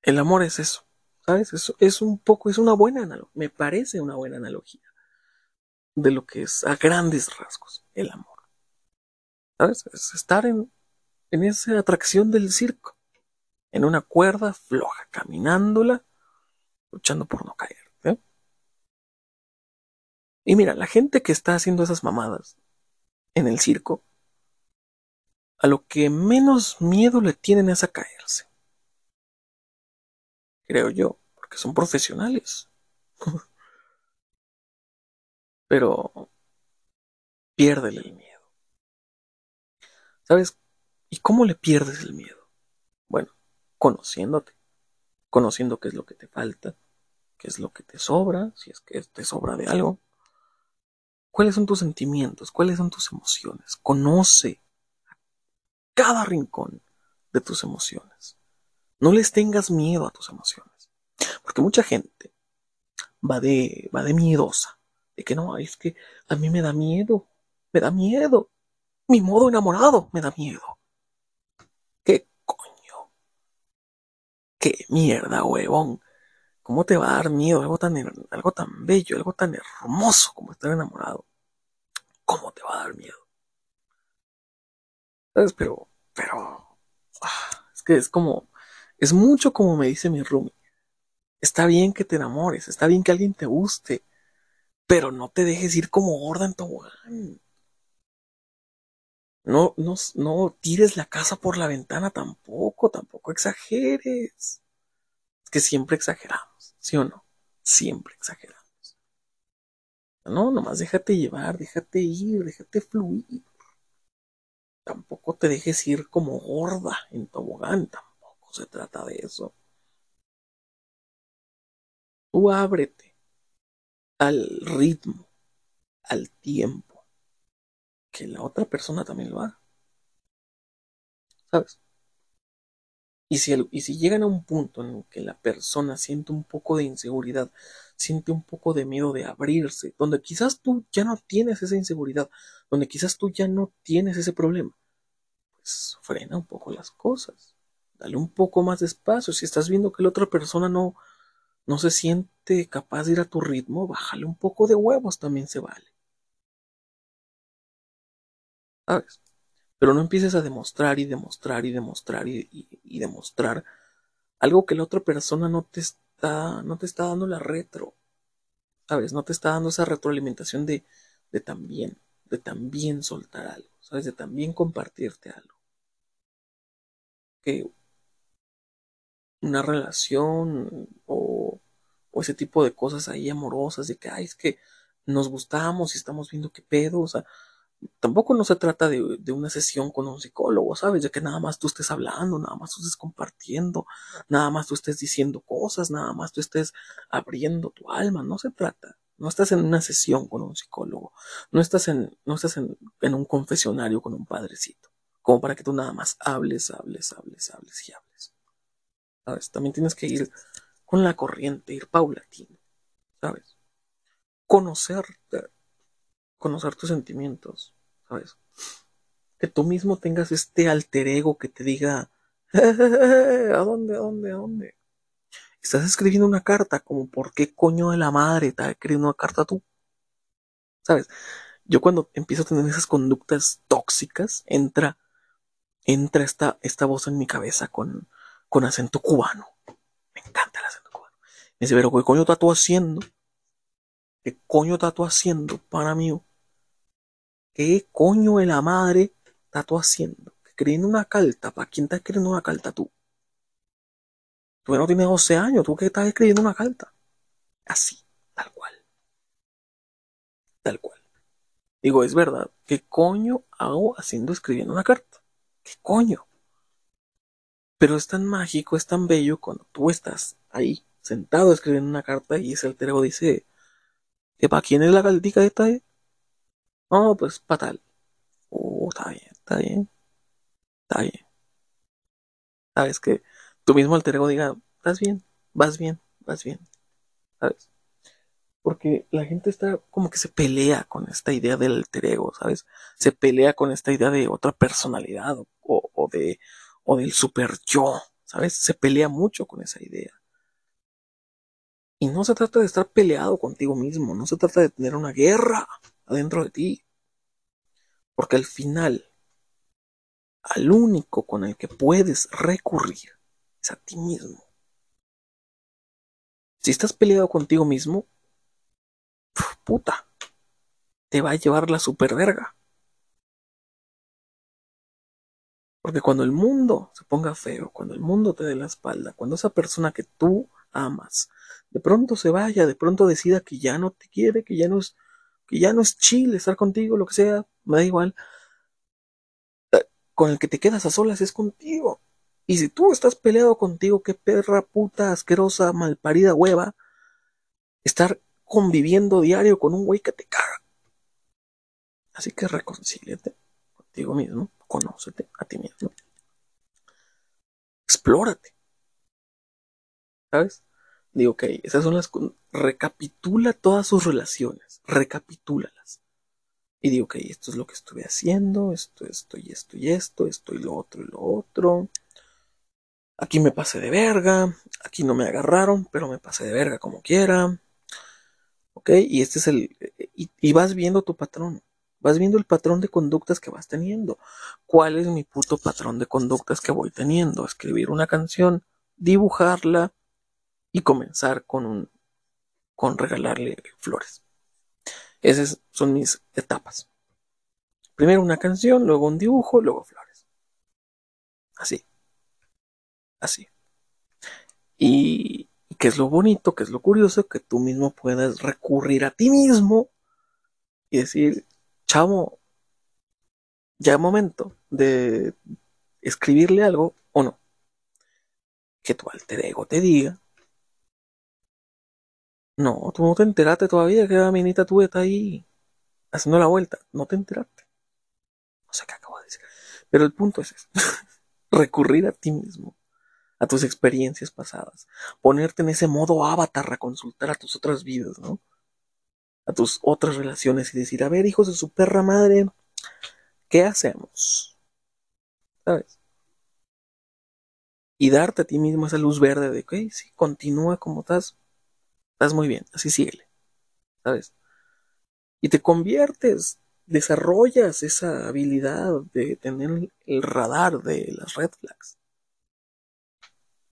El amor es eso, ¿sabes? Es, es un poco, es una buena analogía, me parece una buena analogía de lo que es a grandes rasgos el amor. ¿Sabes? Es estar en, en esa atracción del circo, en una cuerda floja, caminándola, luchando por no caer. Y mira, la gente que está haciendo esas mamadas en el circo, a lo que menos miedo le tienen es a caerse. Creo yo, porque son profesionales. *laughs* Pero piérdele el miedo. ¿Sabes? ¿Y cómo le pierdes el miedo? Bueno, conociéndote, conociendo qué es lo que te falta, qué es lo que te sobra, si es que te sobra de algo. ¿Cuáles son tus sentimientos? ¿Cuáles son tus emociones? Conoce cada rincón de tus emociones. No les tengas miedo a tus emociones. Porque mucha gente va de, va de miedosa. De que no, es que a mí me da miedo. Me da miedo. Mi modo enamorado me da miedo. ¿Qué coño? ¿Qué mierda, huevón? ¿Cómo te va a dar miedo algo tan, algo tan bello, algo tan hermoso como estar enamorado? ¿Cómo te va a dar miedo? ¿Sabes? Pero, pero, ah, es que es como, es mucho como me dice mi Rumi. Está bien que te enamores, está bien que alguien te guste, pero no te dejes ir como gorda en tobogán. No, no, no tires la casa por la ventana tampoco, tampoco exageres. Es que siempre exageramos, ¿sí o no? Siempre exageramos. No, nomás déjate llevar, déjate ir, déjate fluir. Tampoco te dejes ir como gorda en tobogán, tampoco se trata de eso. Tú ábrete al ritmo, al tiempo, que la otra persona también lo haga. ¿Sabes? Y si, y si llegan a un punto en el que la persona siente un poco de inseguridad, siente un poco de miedo de abrirse, donde quizás tú ya no tienes esa inseguridad, donde quizás tú ya no tienes ese problema, pues frena un poco las cosas, dale un poco más de espacio. Si estás viendo que la otra persona no, no se siente capaz de ir a tu ritmo, bájale un poco de huevos, también se vale. ¿Sabes? Pero no empieces a demostrar y demostrar y demostrar y, demostrar algo que la otra persona no te está, no te está dando la retro. ¿Sabes? No te está dando esa retroalimentación de, de también, de también soltar algo, ¿sabes? De también compartirte algo. Que una relación o, o ese tipo de cosas ahí amorosas, de que, ay, es que nos gustamos y estamos viendo qué pedo, o sea, tampoco no se trata de, una sesión con un psicólogo, ¿sabes? De que nada más tú estés hablando, nada más tú estés compartiendo, nada más tú estés diciendo cosas, nada más tú estés abriendo tu alma, no se trata. No estás en una sesión con un psicólogo, no estás en, no estás en, en un confesionario con un padrecito, como para que tú nada más hables, hables, hables, hables y hables. ¿Sabes? También tienes que ir con la corriente, ir paulatino, ¿sabes? Conocerte, conocer tus sentimientos, ¿sabes? Que tú mismo tengas este alter ego que te diga, *laughs* ¿a dónde, a dónde, a dónde? Estás escribiendo una carta, como por qué coño de la madre estás escribiendo una carta tú. ¿Sabes? Yo cuando empiezo a tener esas conductas tóxicas, entra, entra esta, esta voz en mi cabeza con, con acento cubano. Me encanta el acento cubano. Me dice, pero ¿qué coño estás tú haciendo? ¿Qué coño estás tú haciendo para mí? ¿Qué coño de la madre estás tú haciendo? Escribiendo una carta. ¿Para quién estás escribiendo una carta tú? Tú no tienes 12 años. ¿Tú qué estás escribiendo una carta? Así, tal cual. Tal cual. Digo, es verdad. ¿Qué coño hago haciendo escribiendo una carta? ¿Qué coño? Pero es tan mágico, es tan bello cuando tú estás ahí, sentado escribiendo una carta y ese alter ego dice, ¿que para quién es la cartica esta? Eh? No, pues para. Oh, está bien, está bien. Está bien. Sabes que tu mismo alter ego diga, estás bien, vas bien, vas bien. ¿Sabes? Porque la gente está como que se pelea con esta idea del alter ego, ¿sabes? Se pelea con esta idea de otra personalidad o, o de o del super yo, ¿sabes? Se pelea mucho con esa idea. Y no se trata de estar peleado contigo mismo, no se trata de tener una guerra adentro de ti. Porque al final, al único con el que puedes recurrir es a ti mismo. Si estás peleado contigo mismo, puta, te va a llevar la super verga. Porque cuando el mundo se ponga feo, cuando el mundo te dé la espalda, cuando esa persona que tú amas de pronto se vaya, de pronto decida que ya no te quiere, que ya no es, que ya no es chile estar contigo, lo que sea, me da igual. Eh, con el que te quedas a solas es contigo. Y si tú estás peleado contigo, qué perra, puta, asquerosa, malparida hueva, estar conviviendo diario con un güey que te caga. Así que reconcíliate contigo mismo conócete a ti mismo. Explórate. ¿Sabes? Digo, ok, esas son las... Recapitula todas sus relaciones. Recapitúlalas. Y digo, ok, esto es lo que estuve haciendo, esto, esto y esto y esto, esto y lo otro y lo otro. Aquí me pasé de verga, aquí no me agarraron, pero me pasé de verga como quiera. Ok, y este es el... y vas viendo tu patrón. Vas viendo el patrón de conductas que vas teniendo. ¿Cuál es mi puto patrón de conductas que voy teniendo? Escribir una canción, dibujarla y comenzar con un con regalarle flores. Esas son mis etapas. Primero una canción, luego un dibujo, luego flores. Así. Así. Y, y qué es lo bonito, qué es lo curioso, que tú mismo puedas recurrir a ti mismo y decir, chavo, ya es momento de escribirle algo o no. Que tu alter ego te diga. No, tú no te enteraste todavía que la minita tuya está ahí haciendo la vuelta. No te enteraste. No sé qué acabo de decir. Pero el punto es *laughs* recurrir a ti mismo. a tus experiencias pasadas, ponerte en ese modo avatar a consultar a tus otras vidas, ¿no? A tus otras relaciones y decir, a ver, hijos de su perra madre, ¿qué hacemos? ¿Sabes? Y darte a ti mismo esa luz verde de que, sí, continúa como estás, estás muy bien, así síguele, ¿sabes? Y te conviertes, desarrollas esa habilidad de tener el radar de las red flags.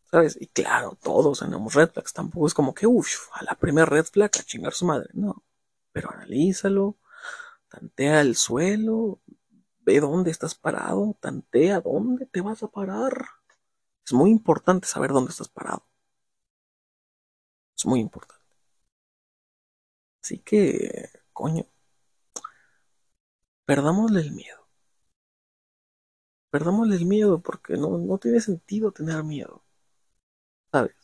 ¿Sabes? Y claro, todos tenemos red flags. Tampoco es como que, uff, a la primera red flag a chingar su madre. No. Pero analízalo, tantea el suelo, ve dónde estás parado, tantea dónde te vas a parar. Es muy importante saber dónde estás parado. Es muy importante. Así que, coño, perdámosle el miedo. Perdámosle el miedo porque no, no tiene sentido tener miedo. ¿sabes?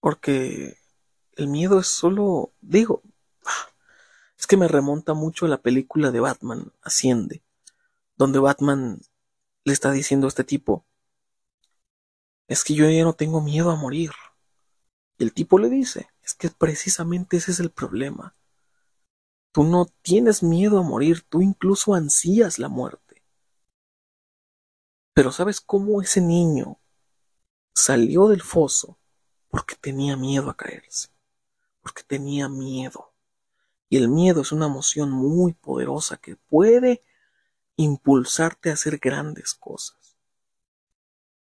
Porque el miedo es solo, digo, es que me remonta mucho a la película de Batman, Asciende, donde Batman le está diciendo a este tipo, es que yo ya no tengo miedo a morir. Y el tipo le dice, es que precisamente ese es el problema. Tú no tienes miedo a morir, tú incluso ansías la muerte. Pero ¿sabes cómo ese niño salió del foso porque tenía miedo a caerse? Porque tenía miedo. Y el miedo es una emoción muy poderosa que puede impulsarte a hacer grandes cosas.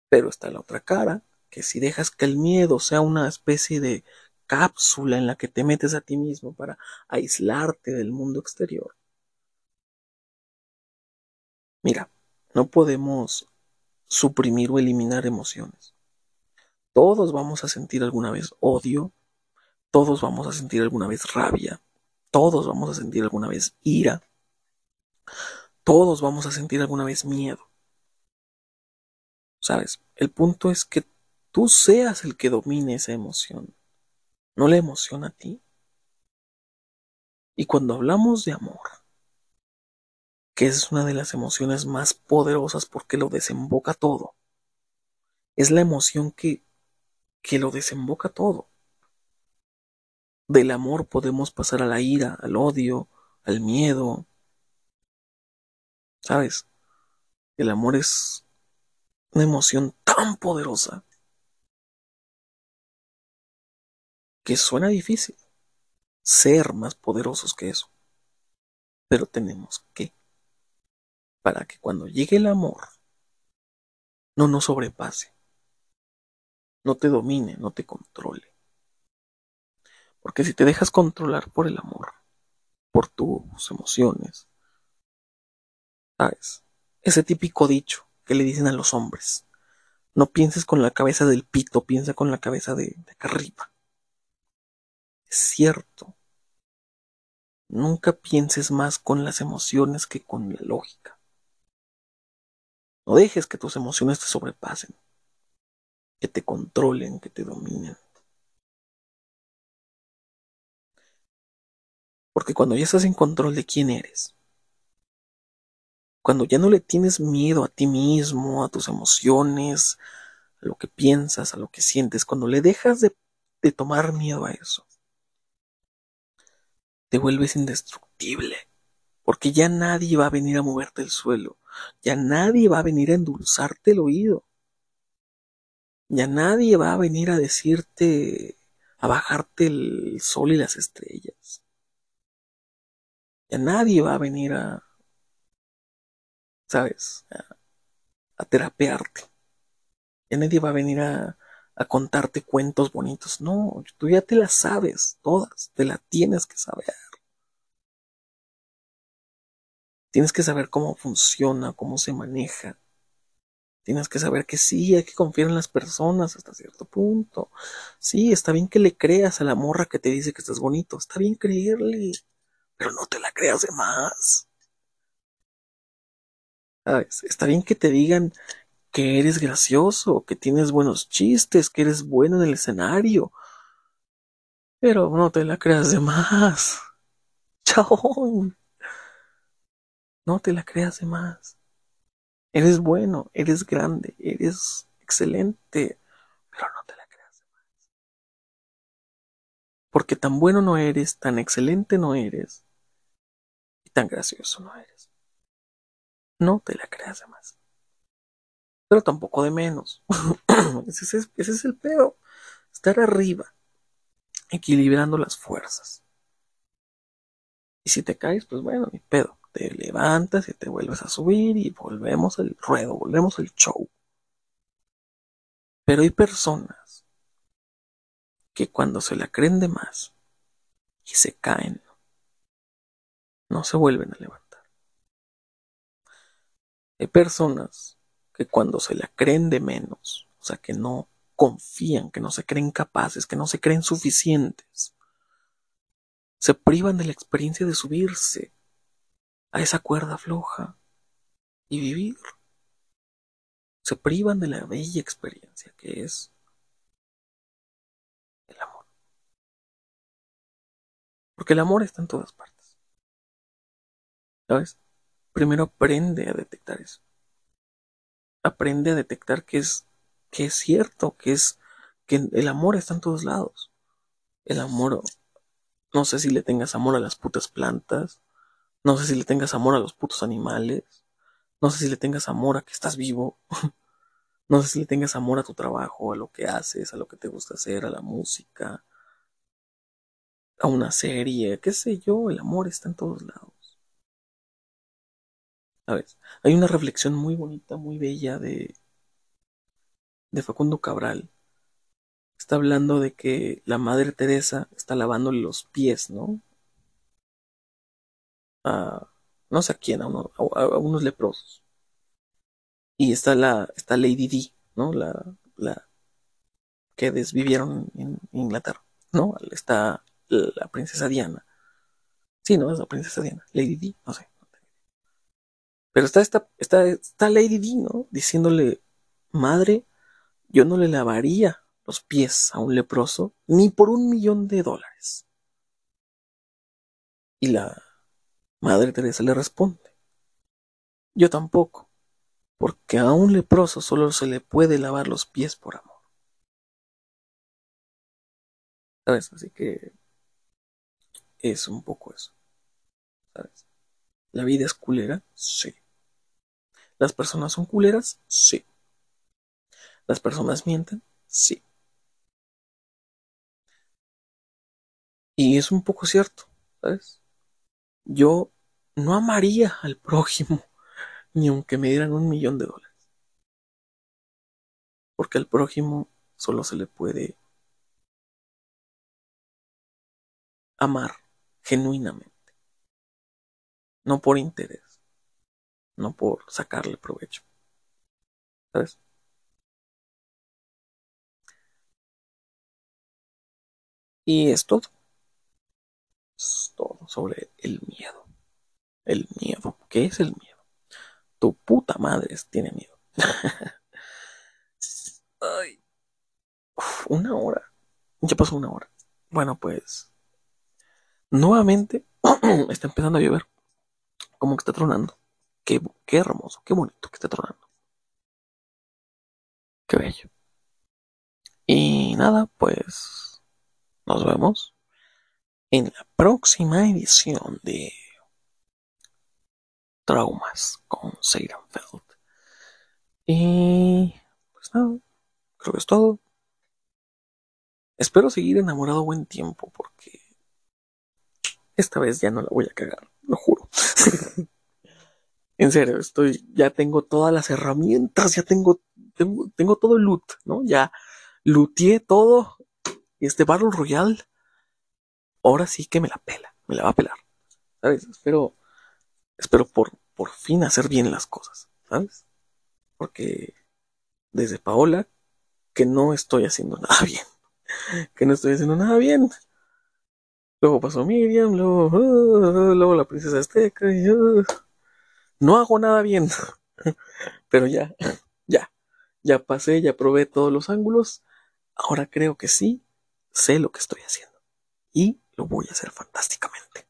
Pero está la otra cara, que si dejas que el miedo sea una especie de cápsula en la que te metes a ti mismo para aislarte del mundo exterior. Mira, no podemos suprimir o eliminar emociones. Todos vamos a sentir alguna vez odio, todos vamos a sentir alguna vez rabia, todos vamos a sentir alguna vez ira, todos vamos a sentir alguna vez miedo. ¿Sabes? El punto es que tú seas el que domine esa emoción, no la emoción a ti. Y cuando hablamos de amor, que es una de las emociones más poderosas porque lo desemboca todo. Es la emoción que, que lo desemboca todo. Del amor podemos pasar a la ira, al odio, al miedo. ¿Sabes? El amor es una emoción tan poderosa que suena difícil ser más poderosos que eso. Pero tenemos que para que cuando llegue el amor no nos sobrepase, no te domine, no te controle. Porque si te dejas controlar por el amor, por tus emociones, ¿sabes? Ese típico dicho que le dicen a los hombres, no pienses con la cabeza del pito, piensa con la cabeza de, de acá arriba. Es cierto. Nunca pienses más con las emociones que con la lógica. No dejes que tus emociones te sobrepasen, que te controlen, que te dominen. Porque cuando ya estás en control de quién eres, cuando ya no le tienes miedo a ti mismo, a tus emociones, a lo que piensas, a lo que sientes, cuando le dejas de, de tomar miedo a eso, te vuelves indestructible, porque ya nadie va a venir a moverte el suelo, ya nadie va a venir a endulzarte el oído. Ya nadie va a venir a decirte, a bajarte el sol y las estrellas. Ya nadie va a venir a, ¿sabes? A, a terapearte. Ya nadie va a venir a, a contarte cuentos bonitos. No, tú ya te las sabes, todas, te la tienes que saber. Tienes que saber cómo funciona, cómo se maneja. Tienes que saber que sí, hay que confiar en las personas hasta cierto punto. Sí, está bien que le creas a la morra que te dice que estás bonito. Está bien creerle. Pero no te la creas de más. ¿Sabes? Está bien que te digan que eres gracioso, que tienes buenos chistes, que eres bueno en el escenario. Pero no te la creas de más. *laughs* Chao. No te la creas de más. Eres bueno, eres grande, eres excelente, pero no te la creas más. Porque tan bueno no eres, tan excelente no eres, y tan gracioso no eres. No te la creas de más. Pero tampoco de menos. *clears throat* ese, es, el peor. Estar arriba, equilibrando las fuerzas. Y si te caes, pues bueno, ni pedo te levantas y te vuelves a subir y volvemos al ruedo, volvemos al show. Pero hay personas que cuando se la creen de más y se caen, no se vuelven a levantar. Hay personas que cuando se la creen de menos, o sea, que no confían, que no se creen capaces, que no se creen suficientes, se privan de la experiencia de subirse a esa cuerda floja y vivir. Se privan de la bella experiencia que es el amor. Porque el amor está en todas partes. ¿Sabes? Primero aprende a detectar eso. Aprende a detectar que es, que es cierto, que es que el amor está en todos lados. El amor, no sé si le tengas amor a las putas plantas, no sé si le tengas amor a los putos animales. No sé si le tengas amor a que estás vivo. *laughs* no sé si le tengas amor a tu trabajo, a lo que haces, a lo que te gusta hacer, a la música, a una serie, qué sé yo, el amor está en todos lados. ¿Sabes? Hay una reflexión muy bonita, muy bella de, de Facundo Cabral. Está hablando de que la Madre Teresa está lavándole los pies, ¿no? no sé a quién, a, unos leprosos. Y está la, está Lady D, ¿no? La, la que desvivieron en Inglaterra, ¿no? Está la princesa Diana. Sí, ¿no? Es la princesa Diana. Lady D, no sé. Pero está, está, está Lady D, ¿no? Diciéndole, madre, yo no le lavaría los pies a un leproso ni por un millón de dólares. Y la, Madre Teresa le responde, yo tampoco, porque a un leproso solo se le puede lavar los pies por amor. ¿Sabes? Así que es un poco eso. ¿Sabes? ¿La vida es culera? Sí. ¿Las personas son culeras? Sí. ¿Las personas mienten? Sí. Y es un poco cierto, ¿sabes? Yo no amaría al prójimo *laughs* ni aunque me dieran un millón de dólares. Porque al prójimo solo se le puede amar genuinamente. No por interés. No por sacarle provecho. ¿Sabes? Y es todo todo sobre el miedo. El miedo. ¿Qué es el miedo? Tu puta madre tiene miedo. *laughs* Ay. una hora. Ya pasó una hora. Bueno, pues. Nuevamente *clears throat* está empezando a llover. Como que está tronando. Qué, hermoso, qué bonito que está tronando. Qué bello. Y nada, pues. Nos vemos en la próxima edición de Traumas con Seidenfeld. Y pues nada, creo que es todo. Espero seguir enamorado buen tiempo porque esta vez ya no la voy a cagar, lo juro. *laughs* en serio, estoy, ya tengo todas las herramientas, ya tengo, tengo, tengo todo el loot, ¿no? Ya looteé todo. Y este Battle Royale ahora sí que me la pela, me la va a pelar. ¿Sabes? Espero, espero por, por fin hacer bien las cosas, ¿sabes? Porque desde Paola, que no estoy haciendo nada bien. *laughs* Que no estoy haciendo nada bien. Luego pasó Miriam, luego, luego la princesa Azteca, y no hago nada bien. *laughs* Pero ya, ya, ya pasé, ya probé todos los ángulos. Ahora creo que sí sé lo que estoy haciendo. Y lo voy a hacer fantásticamente.